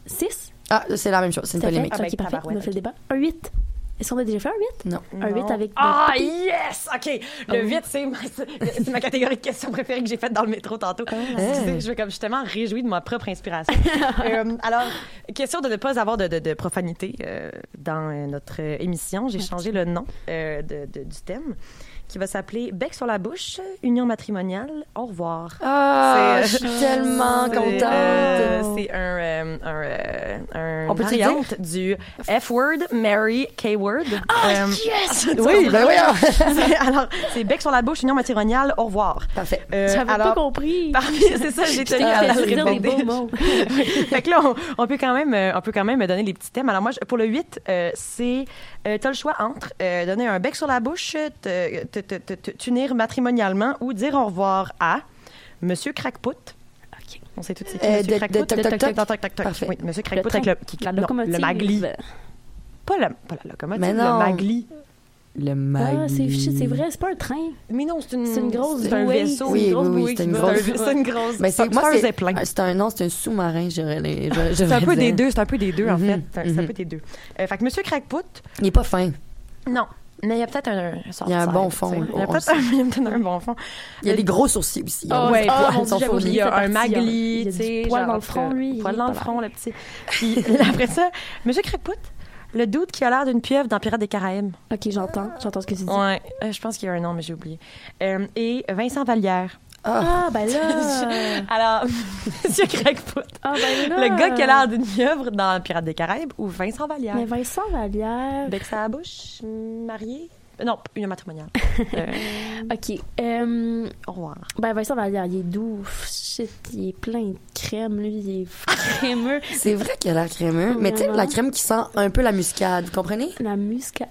6? Ah, c'est la même chose, c'est une polémique. Ah, ben, parfait. On a fait le débat. Un 8. Est-ce qu'on a déjà fait un 8? Non. Un 8 Non. avec. Ah, des- yes! OK. Le 8, c'est ma, c'est ma catégorie de questions préférée que j'ai faite dans le métro tantôt. Ah. Excusez, je comme justement réjouir de ma propre inspiration. Euh, alors, question de ne pas avoir de, de, de profanité euh, dans euh, notre émission. J'ai changé le nom euh, de, de- du thème qui va s'appeler Bec sur la bouche, union matrimoniale, au revoir. Ah, je suis tellement contente. euh, c'est un, euh, un, euh, un On peut-tu variante du F-word, Mary, K-word. Ah, yes! oui, Ben c'est- alors, c'est bec sur la bouche, union matrimoniale, au revoir. Parfait. J'avais pas alors, compris. parmi- c'est ça, j'ai tenu J'étais à le dire des beaux mots. fait que là, on, on peut quand même, on peut quand même donner les petits thèmes. Alors moi, pour le 8, euh, c'est, t'as le choix entre donner un bec sur la bouche, te- t'unir matrimonialement ou dire au revoir à Monsieur Crackpot. OK. On sait tout de suite. Euh, Monsieur Crackpot. toc, toc, toc. Toc, toc, toc, toc. Parfait. Oui, Monsieur Crackpot avec le, qui- La non, locomotive. le magli. Pas, la, pas la locomotive, Mais le magli. Le Ah, mag. c'est vrai, c'est pas un train. Mais non, c'est une, C'est une grosse c'est un bouée. vaisseau. Oui, une grosse oui, oui, bouée c'est qui une grosse- C'est une grosse. Mais c'est, moi, c'est, c'est un, non, c'est un sous-marin, j'aurais les, j'aurais- C'est un peu des deux, c'est un peu des deux, en Mhm, fait. C'est un- c'est un mhm. peu des deux. Euh, fait que Monsieur Crackpot, Il est pas fin. non. Mais il y a peut-être un, un Il y a un bon fond. Il y a peut-être un, bon fond. Il y a des gros sourcils aussi. Ah, ouais, ah. Il y a un magli, Il y a tu sais. poil genre, dans le front, lui, il Poil dans le front, le petit. Puis après ça, Monsieur Crackpot, le doute qui a l'air d'une pieuvre dans Pirates des Caraïbes. Ok, j'entends. J'entends ce que tu dis. Ouais, euh, je pense qu'il y a un nom, mais j'ai oublié. Euh, et Vincent Vallière. Ah, ben là. Alors, Monsieur Crackpot, Ah, là. le gars qui a l'air d'une pieuvre dans Pirates des Caraïbes ou Vincent Vallière. Mais Vincent Vallière. Bec à la bouche, marié. Euh, Non, une matrimoniale. Euh, Ok. Euh, au revoir. ben, Vincent Vallière, il est doux. Shit, il est plein de crème, lui. Il est crémeux. C'est vrai qu'il a l'air crémeux, mais tu sais, Vraiment. la crème qui sent un peu la muscade, vous comprenez? La muscade.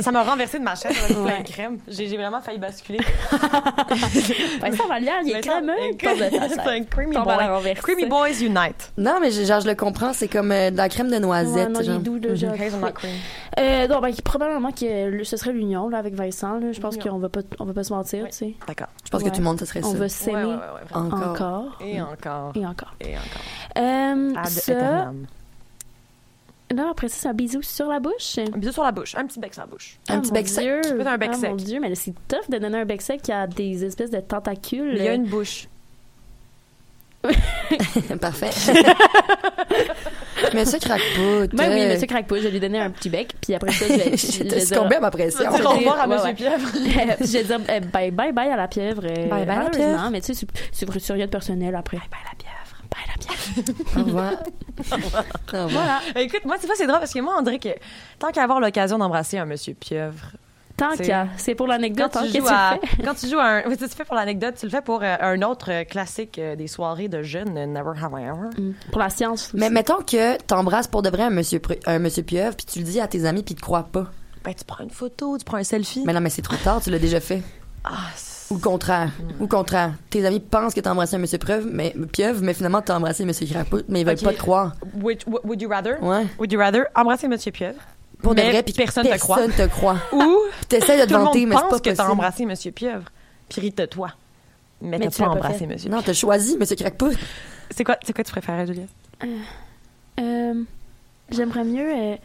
Ça m'a renversé de ma chaise avec plein Ouais. de crème. J'ai vraiment failli basculer. Vincent Vallière, il est crémeux. euh, C'est un creamy boy. Creamy boys unite. Non, mais je- genre, je le comprends, c'est comme euh, de la crème de Ouais, noisette. non, il genre. est doux, déjà. Hazelnut cream. Euh, non, ben, probablement que ce serait l'union, là, avec Vincent, là. Je pense qu'on va pas, on va pas se mentir, Oui. tu sais. D'accord. Je pense Ouais. que tout le monde, ce serait On ça. va s'aimer Ouais, ouais, ouais, ouais, vraiment. Encore. encore. Et encore. Et encore. Et encore. Euh, Ad ça, là, après ça, c'est un bisou sur la bouche. Un bisou sur la bouche. Un petit bec sur la bouche. Un Ah, petit mon bec sec. Dieu. Peut-être un bec Ah, sec. mon Dieu, mais c'est tough de donner un bec sec qui a des espèces de tentacules. Mais il y a une bouche. Parfait. Monsieur Crackpot. Ben oui, monsieur Crackpot, je vais lui donner un petit bec, puis après ça, je vais, je J'ai vais dire- succombé à ma pression. Tu vas dire au revoir à Monsieur. Pieuvre. je vais dire bye bye bye à la pieuvre. euh, Bye bye la malheureusement, pieuvre. mais tu sais, c'est- c'est sur rien de personnel après. Bye la pieuvre. Bye la pieuvre. Au revoir. Au revoir. Voilà. Écoute, moi, tu vois, c'est drôle parce que moi, on dirait que tant qu'à avoir l'occasion d'embrasser un Monsieur Pieuvre, Tant C'est- qu'il y a, c'est pour l'anecdote, quand hein, tu, qu'est-ce joues que tu à, fais? quand tu joues à un. Oui, tu fais pour l'anecdote, tu le fais pour euh, un autre euh, classique euh, des soirées de jeunes, euh, Never Have I Ever. Mm. Pour la science. Mais mettons que t'embrasses pour de vrai un monsieur, un monsieur pieuvre, puis tu le dis à tes amis, puis ils te croient pas. Ben, tu prends une photo, tu prends un selfie. Mais non, mais c'est trop tard, tu l'as déjà fait. Ah, Ou le contraire. Ou le contraire. Tes amis pensent que t'as embrassé un monsieur Preuve, mais, Pieuvre, mais finalement t'as embrassé monsieur Crapout, mais ils veulent pas te croire. Would, would you rather? Ouais. Would you rather embrasser Monsieur Pieuvre? Pour de Mais vrai, puis personne te croit. Personne te croit. Ou Puis t'essaies de te tout le vanter, monde mais c'est pense pas que t'as possible. embrassé Monsieur Pieuvre, puis rit de toi. Mais, Mais t'as tu pas embrassé. Monsieur Non, t'as choisi monsieur. Pieuvre. C'est quoi, c'est quoi tu préférais, Juliette? Euh, j'aimerais mieux. euh,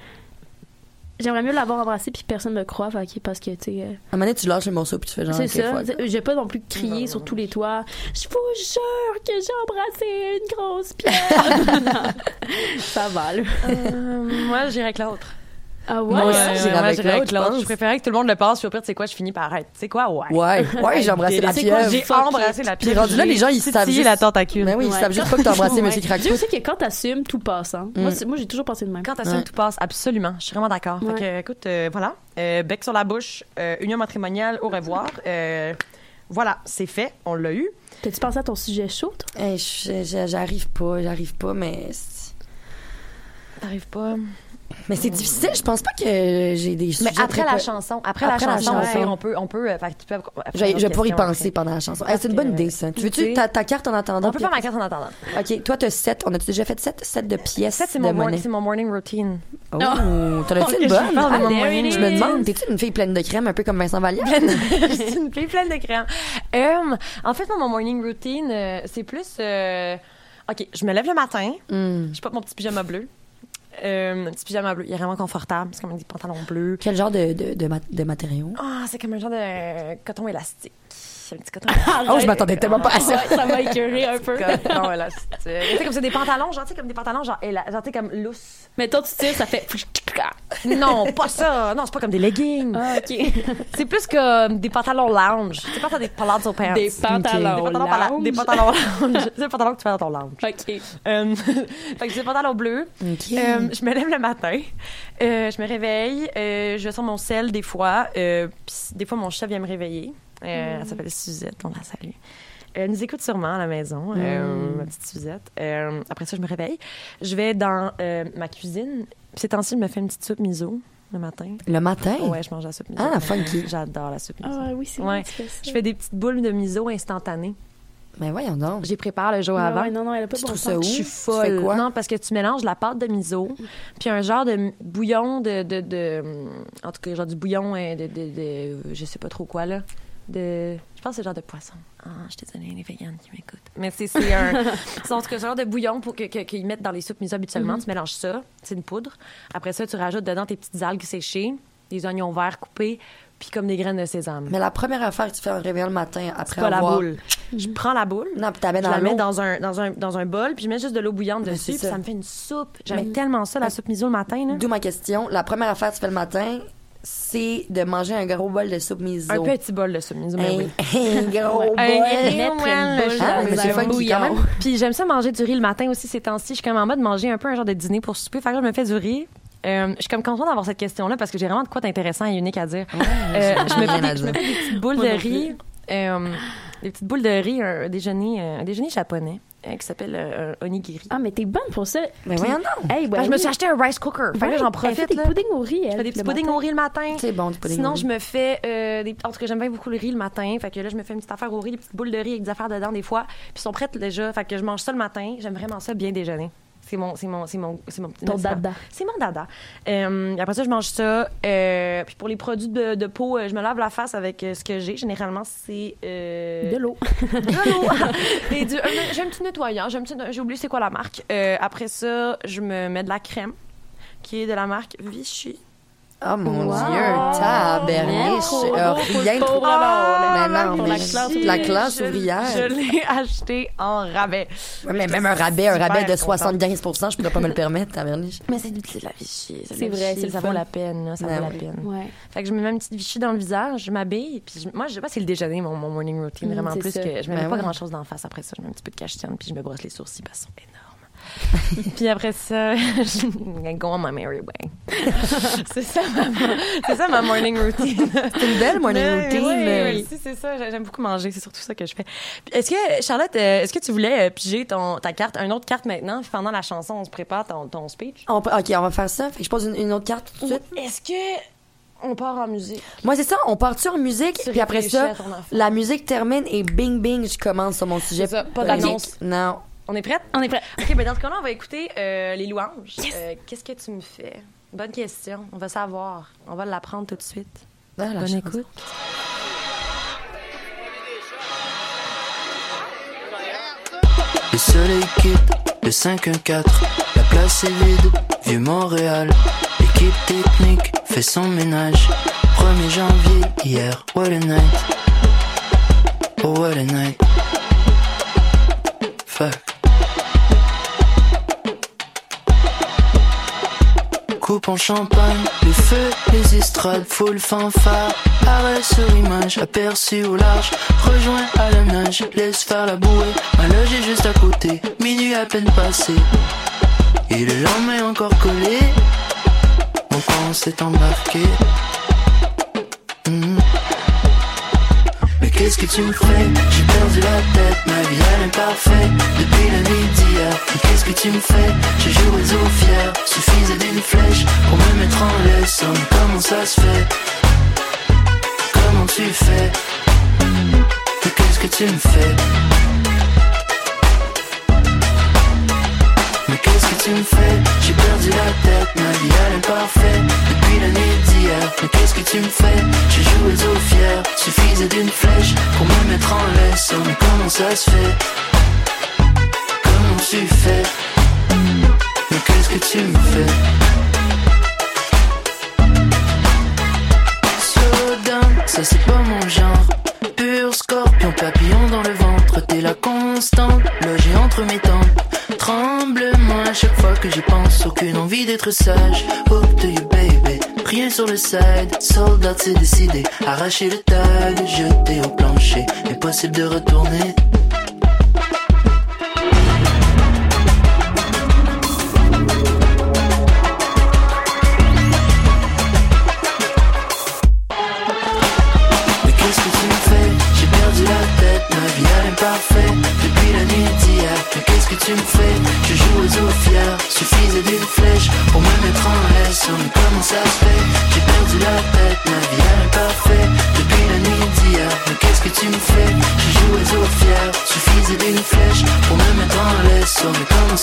J'aimerais mieux l'avoir embrassé puis personne ne me croit, fait parce que, tu sais, euh, À un moment donné, tu lâches le morceau puis tu fais genre. c'est ça. J'ai pas non plus crié sur tous les toits. Je vous jure que j'ai embrassé une grosse pierre. Non. ça va, là. Euh, moi, j'irais avec l'autre. Ah ouais? Moi aussi, Ouais, j'irais avec l'autre, je. Je préférais que tout le monde le passe, puis au pire, tu sais quoi, je finis par être. Tu sais quoi, ouais. Ouais, ouais, j'ai embrassé la pieuvre. J'ai embrassé la Puis pieuvre. rendu là, les gens, ils savent juste- la tentacule. Mais oui, ils savent juste pas que t'as embrassé monsieur Tu Crapout. sais aussi que quand t'assumes, tout passe, hein. Moi, Mm. moi, j'ai toujours pensé de même. Quand t'assumes, tout passe, absolument. Je suis vraiment d'accord. Fait que, écoute, euh, voilà. Euh, bec sur la bouche, euh, union matrimoniale, au revoir. Voilà, c'est fait, on l'a eu. T'as-tu pensé à ton sujet chaud, toi? Je- j'arrive pas, j'arrive pas, mais. T'arrives pas. Mais c'est difficile, je pense pas que j'ai des Mais après la chanson, après, Après la chanson, on peut, on peut, euh, fait que tu peux. Je, je pourrais y penser après. pendant la chanson. Hey, c'est une bonne idée, ça. Tu tu veux-tu ta, ta carte en attendant? On peut faire ma carte en attendant. OK, toi, t'as 7. On a-tu déjà fait 7? 7 de pièces c'est de mon, mor- monnaie. c'est mon morning routine. Oh, t'en as-tu une je bonne? Ah, is. Je me demande, t'es-tu une fille pleine de crème, un peu comme Vincent Vallière? C'est une fille pleine de crème. Euh, en fait, mon morning routine, euh, c'est plus. euh, OK, je me lève le matin. Hmm. Je porte mon petit pyjama bleu. Euh, un petit pyjama bleu. Il est vraiment confortable. C'est comme des pantalons bleus. Quel genre de, de, de, mat- de matériaux? Ah, c'est comme un genre de coton élastique. Un petit coton Oh, je m'attendais tellement pas à ça. Ouais, ça m'a écœuré un peu. coton élastique. Tu sais, comme c'est des pantalons, genre, tu sais, comme des pantalons, genre, genre tu sais, comme loose. Mettons, tu tires, ça fait. Non, pas ça. Non, c'est pas comme des leggings. Ah, ok. C'est plus comme des pantalons lounge. C'est pas ça, des palazzo pants. Des pantalons Des pantalons, pala- lounge. des pantalons lounge. c'est des pantalons que tu fais dans ton lounge. Ok. Euh, fait que j'ai des pantalons bleus. OK. Euh, je me lève le matin. Euh, je me réveille. Euh, je sors mon sel des fois. Euh, des fois, mon chat vient me réveiller. Euh, Elle s'appelle Suzette. On la salue. Elle nous écoute sûrement à la maison, euh, ma petite Suzette. Euh, après ça, je me réveille. Je vais dans euh, ma cuisine. Puis ces temps-ci, je me fais une petite soupe miso le matin. Le matin? Ouais, je mange la soupe miso. Ah, funky. J'adore la soupe miso. Ah, oui, c'est Ouais. fais ça. Je fais des petites boules de miso instantanées. Mais voyons donc. J'y prépare le jour Ouais, avant. ouais, non, non, elle a pas Tu de bon trouves ça où? Je suis Tu fais folle. quoi? Non, parce que tu mélanges la pâte de miso, puis un genre de bouillon de, de, de- en tout cas, genre du bouillon euh, de, de, de- je sais pas trop quoi là, de, je pense que c'est genre de poisson. Ah, je suis désolée les véganes qui m'écoutent. Mais c'est c'est un, c'est en tout cas ce genre de bouillon pour que que- qu'ils mettent dans les soupes miso habituellement. Mm-hmm. Tu mélanges ça, c'est une poudre. Après ça, tu rajoutes dedans tes petites algues séchées, des oignons verts coupés, puis comme des graines de sésame. Mais la première affaire que tu fais en réveillant le matin après pas la avoir... boule. Je prends la boule. Non, puis t'amènes Je dans la mets dans un, dans, un, dans un bol, puis je mets juste de l'eau bouillante Mais dessus, puis ça. ça me fait une soupe. J'aime tellement ça, la soupe miso le matin. D'où ma question. La première affaire que tu fais le matin, c'est de manger un gros bol de soupe miso. Un petit bol de soupe miso, mais Un, oui. un gros bol. Un- Ah, même. Puis j'aime ça manger du riz le matin aussi ces temps-ci. Je suis comme en mode manger un peu un genre de dîner pour souper. Fait que là, je me fais du riz. Euh, je suis comme contente d'avoir cette question-là parce que j'ai vraiment de quoi d'intéressant et unique à dire. Euh, je, me fais des, je me fais des petites boules de riz. euh, des petites boules de riz, un déjeuner, un déjeuner japonais euh, qui s'appelle euh, un onigiri. Ah, mais t'es bonne pour ça. Mais voyons donc. Hey, ouais, je me oui. suis acheté un rice cooker. Fait que là, Ouais, j'en Elle fait profite. des puddings au riz, elle. Je fais des petits puddings au riz le matin. C'est bon, du pudding Sinon, au riz. je me fais euh, des. En tout cas, j'aime bien beaucoup le riz le matin. Fait que là, je me fais une petite affaire au riz, des petites boules de riz avec des affaires dedans des fois. Puis ils sont prêtes déjà. Fait que je mange ça le matin. J'aime vraiment ça bien déjeuner. C'est mon, c'est mon, c'est mon, c'est mon. Ton dada. C'est mon dada. Euh, après ça, je mange ça. Euh, puis pour les produits de, de peau, euh, je me lave la face avec ce que j'ai. Généralement, c'est. De l'eau. de l'eau. Et du- un- J'ai un petit nettoyant. J'ai un petit- j'ai oublié c'est quoi la marque. Après ça, je me mets de la crème qui est de la marque Vichy. Oh mon Wow. Dieu, taberniche. Euh, rien de trop beau. Mais non, pour mais la classe la classe Je- ouvrière. Je l'ai acheté en rabais. Ouais, mais même un rabais, un rabais de contente. 75% je pourrais pas me le permettre, taberniche. Mais c'est c'est de la Vichy. C'est vrai, c'est le Ça vaut la peine. là, ça Ben vaut oui. la peine. Ouais. Fait que je me mets une petite Vichy dans le visage, je m'habille. Puis je- moi, je sais pas, c'est le déjeuner, mon, mon morning routine. Mm, vraiment plus ça. que. Je me Ben mets pas ouais. grand chose d'en face après ça. Je mets un petit peu de cachetane, puis je me brosse les sourcils parce qu'ils sont énormes. puis après ça, je go on my merry way. c'est ça, ma, ça ma morning routine. C'est une belle morning Mais routine. oui, euh, oui, c'est ça. J'ai- J'aime beaucoup manger. C'est surtout ça que je fais. Est-ce que, Charlotte, euh, est-ce que tu voulais euh, piger ton, ta carte, une autre carte maintenant? Puis pendant la chanson, on se prépare ton, ton speech. on ok, on va faire ça. Fait que je pose une, une autre carte tout de suite. Est-ce que On part en musique? Moi, c'est ça, on part-tu en musique, Tu puis après ça, la musique termine et bing bing, je commence sur mon sujet. Ça, pas d'annonce. Non. On est prête? On est prêt. OK, ben dans ce cas-là, on va écouter euh, les louanges. Euh, Qu'est-ce que tu me fais? Bonne question. On va savoir. On va l'apprendre tout de suite. Ah, la Bonne chance. écoute. Le soleil quitte le 5-1-4, la place est vide, vieux Montréal. L'équipe technique fait son ménage. 1er janvier, hier, what a night. Oh, what a night. Fuck. Coupe en champagne, les feux, les estrades, full fanfare. Arrêt sur image, aperçu au large. Rejoins à la nage, laisse faire la bouée. Ma loge est juste à côté, minuit à peine passé. Et le lendemain encore collé. Mon camp s'est embarqué. Mhm. Qu'est-ce que tu me fais? J'ai perdu la tête, ma vie elle est parfaite. Depuis la nuit d'hier qu'est-ce que tu me fais? J'ai joué aux fier Suffisait d'une flèche pour me mettre en laisse comment ça se fait? Comment tu fais? Qu'est-ce que tu me fais? Tu me fais J'ai perdu la tête, ma vie elle est parfaite. Depuis la nuit d'hier Mais qu'est-ce que tu me fais J'ai joué aux fier Suffisait d'une flèche pour me mettre en laisse. Oh mais comment ça se fait Comment tu fais Mais qu'est-ce que tu me fais Slow down, ça c'est pas mon genre. Pur scorpion, papillon dans le ventre T'es la constante, logée entre mes Tremble-moi que j'y pense. Aucune envie d'être sage. Hope to you baby. Rien sur le side, soldat c'est décidé. Arracher le tag, jeter au plancher. Impossible de retourner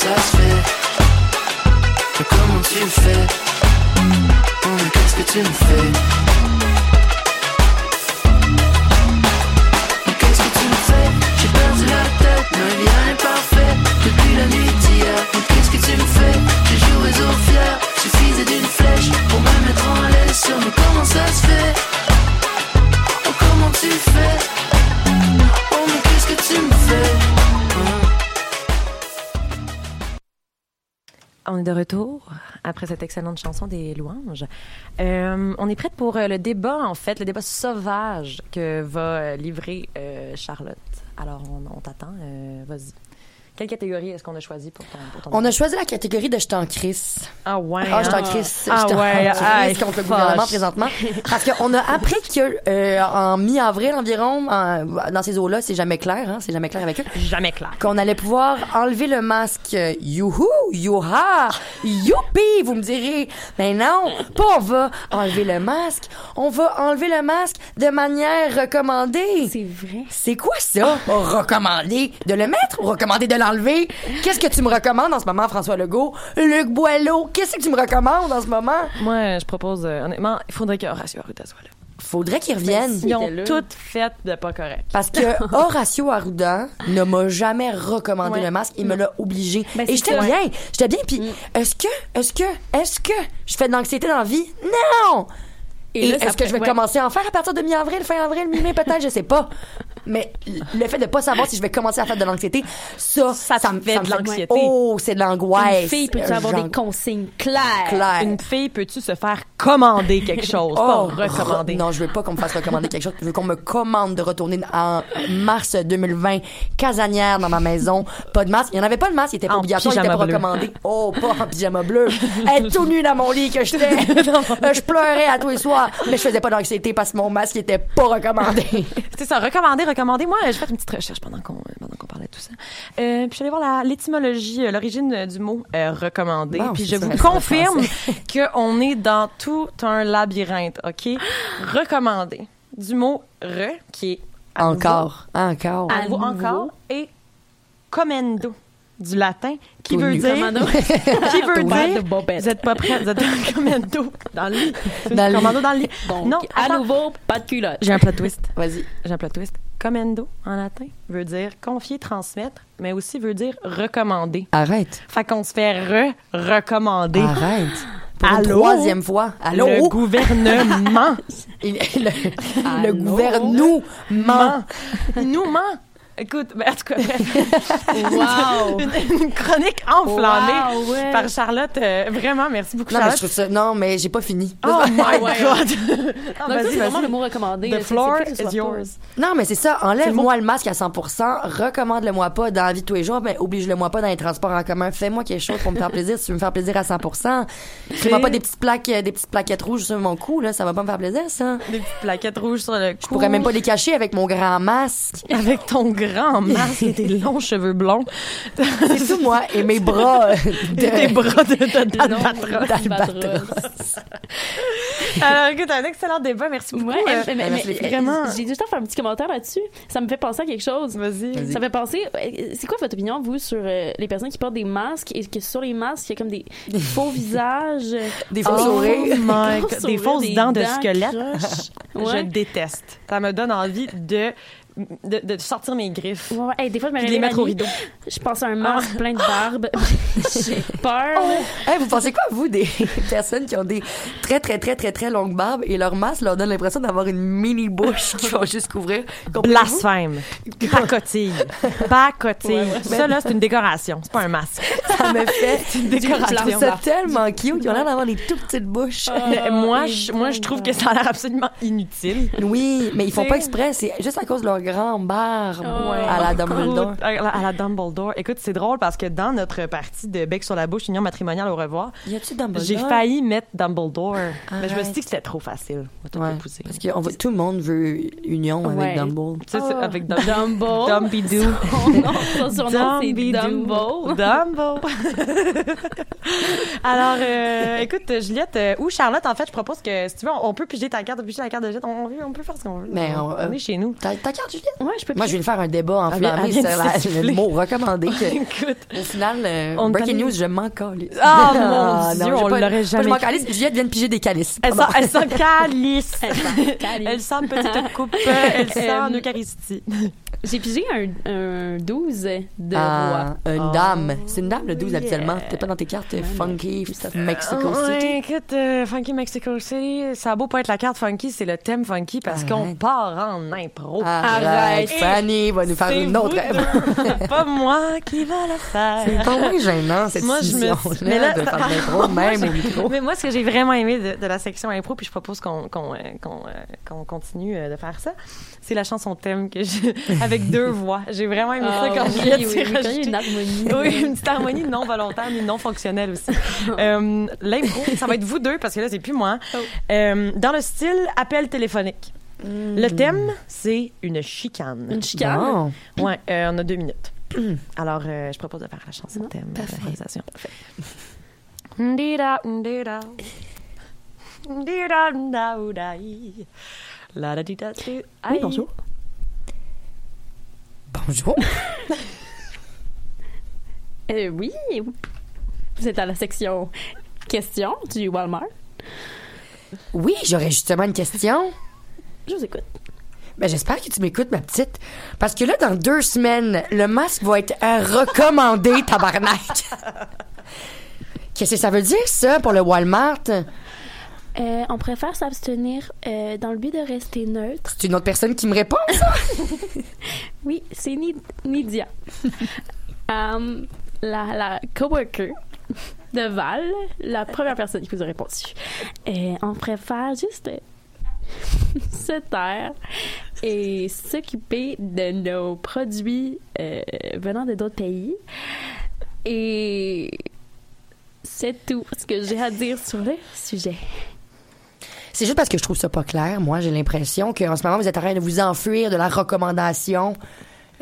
ça se fait. Mais comment tu fais? Mais qu'est-ce que tu me fais de retour après cette excellente chanson des louanges. Euh, on est prête pour euh, le débat, en fait, le débat sauvage que va euh, livrer Charlotte. Alors, on, t'attend. Vas-y. Quelle catégorie est-ce qu'on a choisi pour ton, pour ton On a choisi la catégorie de je t'en crisse. Ah ouais. Ah, je hein? t'en crisse. Ah je t'en ouais, ah, contre le gouvernement présentement. Parce qu'on a appris que euh, en mi-avril environ, en- dans ces eaux-là, c'est jamais clair, hein, c'est jamais clair avec eux, Jamais clair. qu'on allait pouvoir enlever le masque. Youhou, youha, youpi, vous me direz. Mais non, pas on va enlever le masque, on va enlever le masque de manière recommandée. C'est vrai. C'est quoi ça? Recommander de le mettre ou recommander de l'enlever? Qu'est-ce que tu me recommandes en ce moment, François Legault? Luc Boileau, qu'est-ce que tu me recommandes en ce moment? Moi, je propose, euh, honnêtement, il faudrait que Horacio Arruda soit là. Faudrait qu'il revienne. Ils ont toutes fait de pas correct. Parce que Horacio Arruda ne m'a jamais recommandé Ouais. le masque, il me l'a obligé. Ben, Et c'est j'étais ça. bien, j'étais bien. Puis est-ce que, est-ce que, est-ce que je fais de l'anxiété dans la vie? Non! Et, là, ça est-ce que je vais ouais. commencer à en faire à partir de mi-avril, fin avril, mi-mai? Peut-être, je sais pas. Mais le fait de pas savoir si je vais commencer à faire de l'anxiété, ça, Ça me te fait me de l'anxiété. Oh, c'est de l'angoisse. Une fille peut Euh, avoir des consignes claires? Une fille, peux-tu se faire commander quelque chose? Oh, pas recommander. re- Non, je veux pas qu'on me fasse recommander quelque chose. Je veux qu'on me commande de retourner en mars 2020 casanière dans ma maison. Pas de masque. Il y en avait pas de masque. Il était pas En obligatoire. Il était pas bleu. recommandé. Oh, pas en pyjama bleu. Être tout nu dans mon lit que j'étais. Euh, je pleurais à tous les soirs. Mais je faisais pas d'anxiété parce que mon masque était pas recommandé. C'est ça, recommander, recommander. Moi, j'ai fait une petite recherche pendant qu'on pendant qu'on parlait de tout ça. Euh, puis je suis allée voir l'étymologie, euh, l'origine euh, du mot euh, recommandé. Bon, puis je vous confirme qu'on est dans tout un labyrinthe, OK? Recommandé. Du mot re, qui est à nouveau- Encore, encore. à nouveau, nouveau. encore, et commendo, du latin, qui veut dire... Commando. Qui veut dire... Vous êtes pas prêts, vous êtes dans commando dans le lit. Dans commando dans le lit. Non, à nouveau, pas de culotte. J'ai un plot twist. Vas-y. J'ai un plot twist. Commendo, en latin, veut dire confier, transmettre, mais aussi veut dire recommander. Arrête. Fait qu'on se fait re-recommander. Arrête. Pour une Allô? troisième fois. Allô? Le gouvernement. Le, le gouvernement. Il nous ment. Écoute, ben, en tout cas. Wow! une, une chronique enflammée Wow, ouais. par Charlotte. Euh, vraiment, merci beaucoup, Non, mais je trouve ça. Non, mais j'ai pas fini. Oh my. God! Donc, ça, vas-y, c'est vraiment le mot recommandé. The floor is yours. pas- Non, mais c'est ça. C'est le Enlève-moi le masque à 100% Recommande-le-moi pas dans la vie de tous les jours, mais oblige-le-moi pas dans les transports en commun. Fais-moi quelque chose pour me faire plaisir. Si tu veux me faire plaisir à 100 Fais-moi pas des petites plaques, euh, des petites plaquettes rouges sur mon cou, là. Ça va pas me faire plaisir, ça. Des petites plaquettes rouges sur le cou. Je pourrais même pas les cacher avec mon grand masque. Avec ton grand masque et tes longs cheveux blonds. C'est tout, moi. Et mes bras euh, de... Tes bras de, de, d'albatros. Alors, écoute, un excellent débat. Merci beaucoup. Ouais, Euh, mais, vraiment. J'ai juste à faire un petit commentaire là-dessus. Ça me fait penser à quelque chose. Vas-y. Ça me fait penser. euh, C'est quoi votre opinion, vous, sur euh, les personnes qui portent des masques et que sur les masques, il y a comme des faux visages, Des faux Oh sourires. Des fausses dents de squelette. Je déteste. Ça me donne envie de, de, de sortir mes griffes. Ouais, ouais. Hey, des fois, je me les mettre au rideau. Je pense à un masque plein de barbe. J'ai peur. Hey, vous pensez quoi, vous, des personnes qui ont des très, très, très, très, très longues barbes et leur masque leur donne l'impression d'avoir une mini bouche qui va juste couvrir? Blasphème. Pacotille. Pacotille. Ouais, ouais. Ça, là, c'est une décoration. C'est pas un masque. Ça me fait une Je trouve décoration. ça tellement cute. Ils ont l'air d'avoir des tout petites bouches. Mais moi, les je, moi, je trouve que ça a l'air absolument inutile. Oui, mais ils font C'est- pas exprès. C'est juste à cause de leur grand barbe à la Dumbledore. Écoute, À la, à la Dumbledore. Écoute, c'est drôle parce que dans notre partie de Bec sur la bouche, union matrimoniale au revoir, Y a-tu Dumbledore? j'ai failli mettre Dumbledore. Mais je me suis dit que c'était trop facile. On va tout Ouais, épouser. parce que on va- tout le monde veut union Ouais. avec Dumbledore. Tu sais, c'est avec Dum- Dumbo. Dumbidoo. Son nom, son surnom, c'est Dumbidoo. Dumbo. Dumbo. Alors, euh, écoute, Juliette euh, ou Charlotte, en fait, je propose que si tu veux, on, on peut piger ta carte, piger la carte de Juliette. On, on peut faire ce qu'on veut. Mais on- on est chez nous. Ta, ta carte, Juliette? Ouais, je peux Moi, je viens de faire un débat vient de sur la- le mot recommandé. Que, Écoute. au final, euh, On breaking news, je m'en calisse. Ah, mon Dieu, j'ai on l'aurait pas jamais Je m'en calisse, Juliette vient de piger des calices. Elle sent, Pardon. elle sent calice. Elle petite coupe. Elle sent Euh, en Eucharistie. J'ai pigé un, un 12 de Ah, roi. une Oh, dame. C'est une dame, le 12, yeah. habituellement. T'es pas dans tes cartes funky, Mexico Ouais, City. écoute, euh, Funky Mexico City, ça a beau pas être la carte funky, c'est le thème funky parce qu'on part en impro. Arrête, Arrête. Fanny va nous faire C'est une autre. deux, pas moi qui va le C'est faire. pas moins gênant, cette Moi, je me mais là- de faire de l'impro, même au micro. Mais moi, ce que j'ai vraiment aimé de, de la section impro, puis je propose qu'on qu'on euh, qu'on, euh, qu'on continue de faire ça, c'est la chanson thème que j'ai avec deux voix. J'ai vraiment aimé ça quand Ah oui, Juliette oui, oui, quand une harmonie. Oui, une petite harmonie non volontaire, mais non fonctionnelle aussi. Euh, L'impro, ça va être vous deux, parce que là, c'est plus moi. Oh. Euh, dans le style appel téléphonique. Le thème, c'est une chicane. Une chicane? Bon. Ouais, euh, on a deux minutes. Alors, euh, je propose de faire la chanson thème. La, da, di, da, di. Oui, bonjour. Bonjour. Euh, oui. Vous êtes à la section questions du Walmart. Oui, j'aurais justement une question. Je vous écoute. Ben, j'espère que tu m'écoutes, ma petite. Parce que là, dans deux semaines, le masque va être un recommandé, tabarnak. Qu'est-ce que ça veut dire, ça, pour le Walmart? Euh, on préfère s'abstenir euh, dans le but de rester neutre. C'est une autre personne qui me répond, ça? Oui, c'est Ni- Nidia. Um, la, la coworker de Val, la première personne qui vous a répondu. Euh, on préfère juste se taire et s'occuper de nos produits venant de d'autres pays. Et c'est tout ce que j'ai à dire sur le sujet. C'est juste parce que je trouve ça pas clair. Moi, j'ai l'impression qu'en ce moment, vous êtes en train de vous enfuir de la recommandation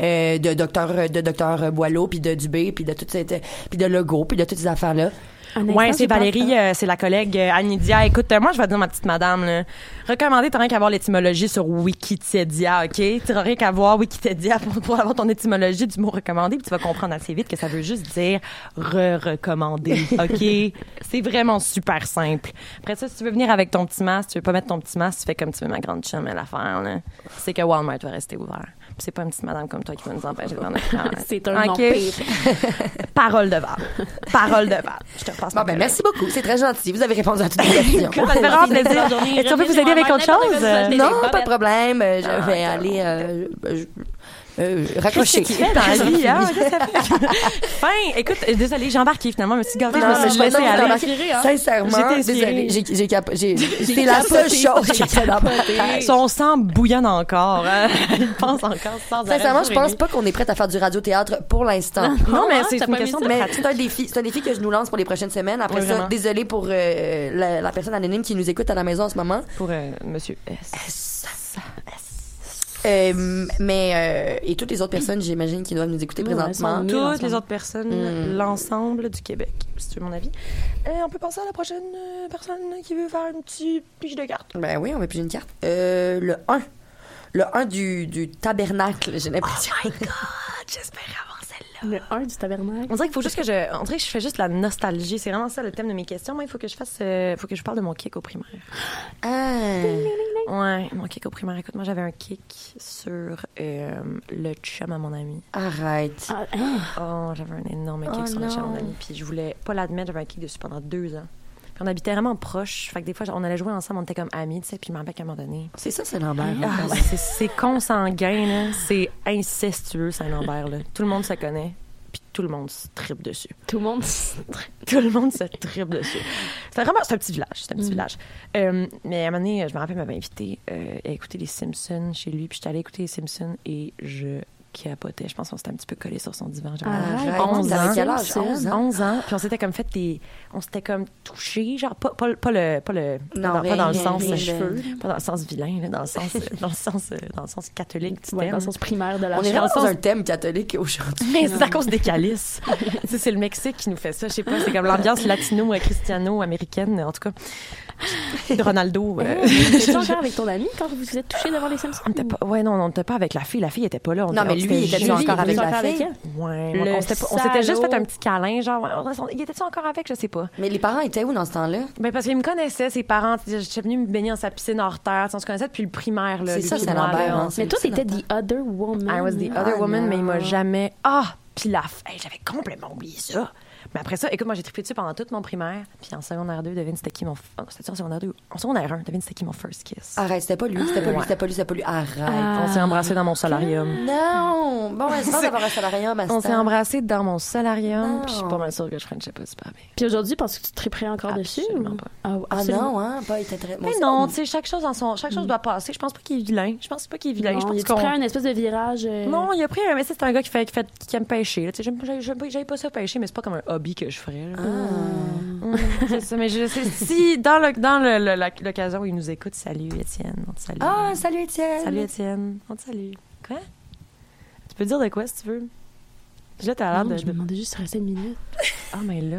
euh, de docteur de docteur Boileau puis de Dubé puis de toute cette puis de Legault puis de toutes ces affaires là. Ouais, c'est Valérie, euh, c'est la collègue euh, Anidia. Écoute, euh, moi, je vais te dire, ma petite madame, là, recommander, t'as rien qu'à voir l'étymologie sur Wikipédia, OK? T'as rien qu'à voir Wikipédia pour, pour avoir ton étymologie du mot recommandé, puis tu vas comprendre assez vite que ça veut juste dire re-recommander, OK? c'est vraiment super simple. Après ça, si tu veux venir avec ton petit masque, tu veux pas mettre ton petit masque, tu fais comme tu veux, ma grande chum, à l'affaire, là. C'est que Walmart va rester ouvert. C'est pas une petite madame comme toi qui va nous empêcher de vendre notre client. C'est un nom OK? pire. Parole de Val. Parole de Val. Je te repasse Bon ben merci beaucoup, c'est très gentil. Vous avez répondu à toutes les questions. Ça me fait vraiment plaisir. Est-ce qu'on peut vous aider avec autre chose? non, pas de problème. Je vais aller euh, je- raccrocher. Qu'est-ce que tu fais dans la vie, hein? Fin! Écoute, euh, désolée, j'ai embarqué finalement, mais si gardé, je Non, me mais suis je suis laissée aller. d'avoir- Sincèrement, désolée, j'ai- j'ai cap- j'ai- c'est la seule chose que j'ai dans ma tête. Son sang bouillonne encore. Hein? Il pense encore sans arrêt. Sincèrement, je pense pas qu'on est prête à faire du radiothéâtre pour l'instant. Non, mais Ah, c'est une question de mis Mais pratique. c'est un défi, c'est un défi que je nous lance pour les prochaines semaines. Après ça, vraiment. désolé pour euh, la, la personne anonyme qui nous écoute à la maison en ce moment. Pour euh, Monsieur S. Euh, mais euh, et toutes les autres personnes, j'imagine, qui doivent nous écouter Ouais, présentement. Toutes les autres personnes, Mm. l'ensemble du Québec, si tu veux mon avis. Et on peut passer à la prochaine euh, personne qui veut faire une petite pige de carte. Ben oui, on va piger une carte. Euh, le 1. Le 1 du, du tabernacle, j'ai l'impression. Oh my God, j'espère avoir Le 1 du tabernacle. On dirait qu'il faut juste que je, on dirait que je fais juste la nostalgie. C'est vraiment ça le thème de mes questions. Moi, il faut que je fasse, euh, faut que je parle de mon kick au primaire. Ah. Ouais, mon kick au primaire. Écoute, moi, j'avais un kick sur euh, le chum à mon ami. Arrête. Ah, hein? Oh, j'avais un énorme kick Oh sur le chum à mon ami. Puis je voulais pas l'admettre, j'avais un kick dessus pendant deux ans. Puis on habitait vraiment proche. Fait que des fois, on allait jouer ensemble, on était comme amis, tu sais. Puis je me rappelle qu'à un moment donné. C'est ça, c'est Lambert. Ah, c'est- c'est consanguin, là. C'est incestueux, Saint-Lambert, là. Tout le monde se connaît. Puis tout le monde se tripe dessus. Tout le monde. Tout le monde se tripe dessus. C'était vraiment, c'est un petit village, c'est un petit village. Euh, mais à un moment donné, je me rappelle, il m'avait invité euh, à écouter les Simpsons chez lui, puis j'étais allée écouter les Simpsons et je capotais. Je pense qu'on s'était un petit peu collé sur son divan. J'avais Arrête. 11 T'avais ans. quel âge? 11 ans? 11 ans. Puis on s'était comme fait des. On s'était comme touchés, genre, pas, pas, pas le. Pas, le Non, pas, dans, pas dans le sens rien cheveux, pas dans le sens vilain, là, dans le sens, dans le sens, euh, dans le sens catholique du Ouais, terme. dans le sens primaire de la On est dans le un thème catholique aujourd'hui. Mais c'est à cause des calices. Tu sais, c'est le Mexique qui nous fait ça. Je sais pas, c'est comme l'ambiance latino-cristiano-américaine, en tout cas. De Ronaldo. euh, T'étais encore avec ton ami quand vous vous êtes touché devant les Simpsons? on était pas, ouais, non, on n'était pas avec la fille. La fille était pas là. On Non, était- mais on lui, s'était était-tu juste- encore avec la fille? Ouais, Le on, s'était pas- on s'était juste fait un petit câlin, genre, il était-tu encore avec, je sais pas. Mais les parents étaient où dans ce temps-là? Ben, parce qu'ils me connaissaient, ses parents. J'étais venue me baigner dans sa piscine hors terre. On se connaissait depuis le primaire, là. C'est ça, c'est là. hein. Mais toi, t'étais the other woman. I was the Ah, other woman, mais il m'a jamais. Ah! Puis la. f- Hey, J'avais complètement oublié ça. Mais après ça, écoute, moi, j'ai trippé dessus pendant toute mon primaire. Puis en secondaire 2, devine c'était qui mon. C'était en secondaire 2. En secondaire 1, devine c'était qui mon first kiss? Arrête, c'était pas lui, c'était pas lui, c'était pas lui, c'était pas lui. Arrête. On s'est embrassé dans mon solarium. Non! Bon, c'est pas d'avoir un salarium à On s'est embrassé dans mon solarium. Non. Puis je suis pas mal sûre que je frenchais pas super bien. Puis aujourd'hui, parce que tu triperais encore dessus? Pas. Ah, Ah non, hein? Pas, il était très... Mais non, on- tu sais, chaque chose dans son. Chaque chose doit passer. Je pense pas qu'il est vilain. Je pense pas qu'il est vilain. je Non, pense il a qu'on- pris un espèce de virage. euh, Non, il a pris un. Mais c'est un gars qui, fait, qui, aime pêcher. là. Tu sais, j'aime- j'aime- j'aime pas- J'aime pas ça pêcher, mais c'est pas comme un hobby que je ferais. là. C'est ça, mais je sais. Si, dans le- dans l'occasion où il nous écoute, salut Étienne. On te salue. Ah, salut Étienne! Salut Étienne. On te salue. Quoi? Tu peux dire de quoi si tu veux? Là, t'as l'air Non, de. je de- me demandais juste si restait une minute. Ah, mais là.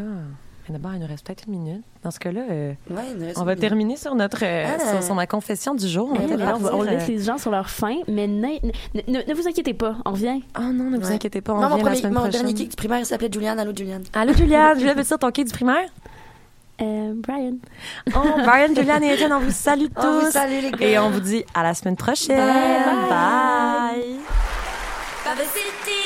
Mais D'abord, il nous reste peut-être une minute. Dans ce cas-là, euh, Ouais, on va minute. terminer sur notre euh, Ah. sur, sur ma confession du jour. Et là, on, va- on laisse euh, les gens sur leur faim, mais ne, ne, ne- ne vous inquiétez pas, on revient. Ah non, ne vous Ouais. inquiétez pas, on Non, mon, revient la premier, semaine mon prochaine. dernier kick du primaire, il s'appelait Juliane. Allô, Juliane. Allô, Juliane. Juliane, veux-tu dire ton kick du primaire? Euh, Brian. Oh, Brian, Juliane et Étienne, on vous salue tous. On vous salue, les gars. Et on vous dit à la semaine prochaine. Bye. Bye. Baba City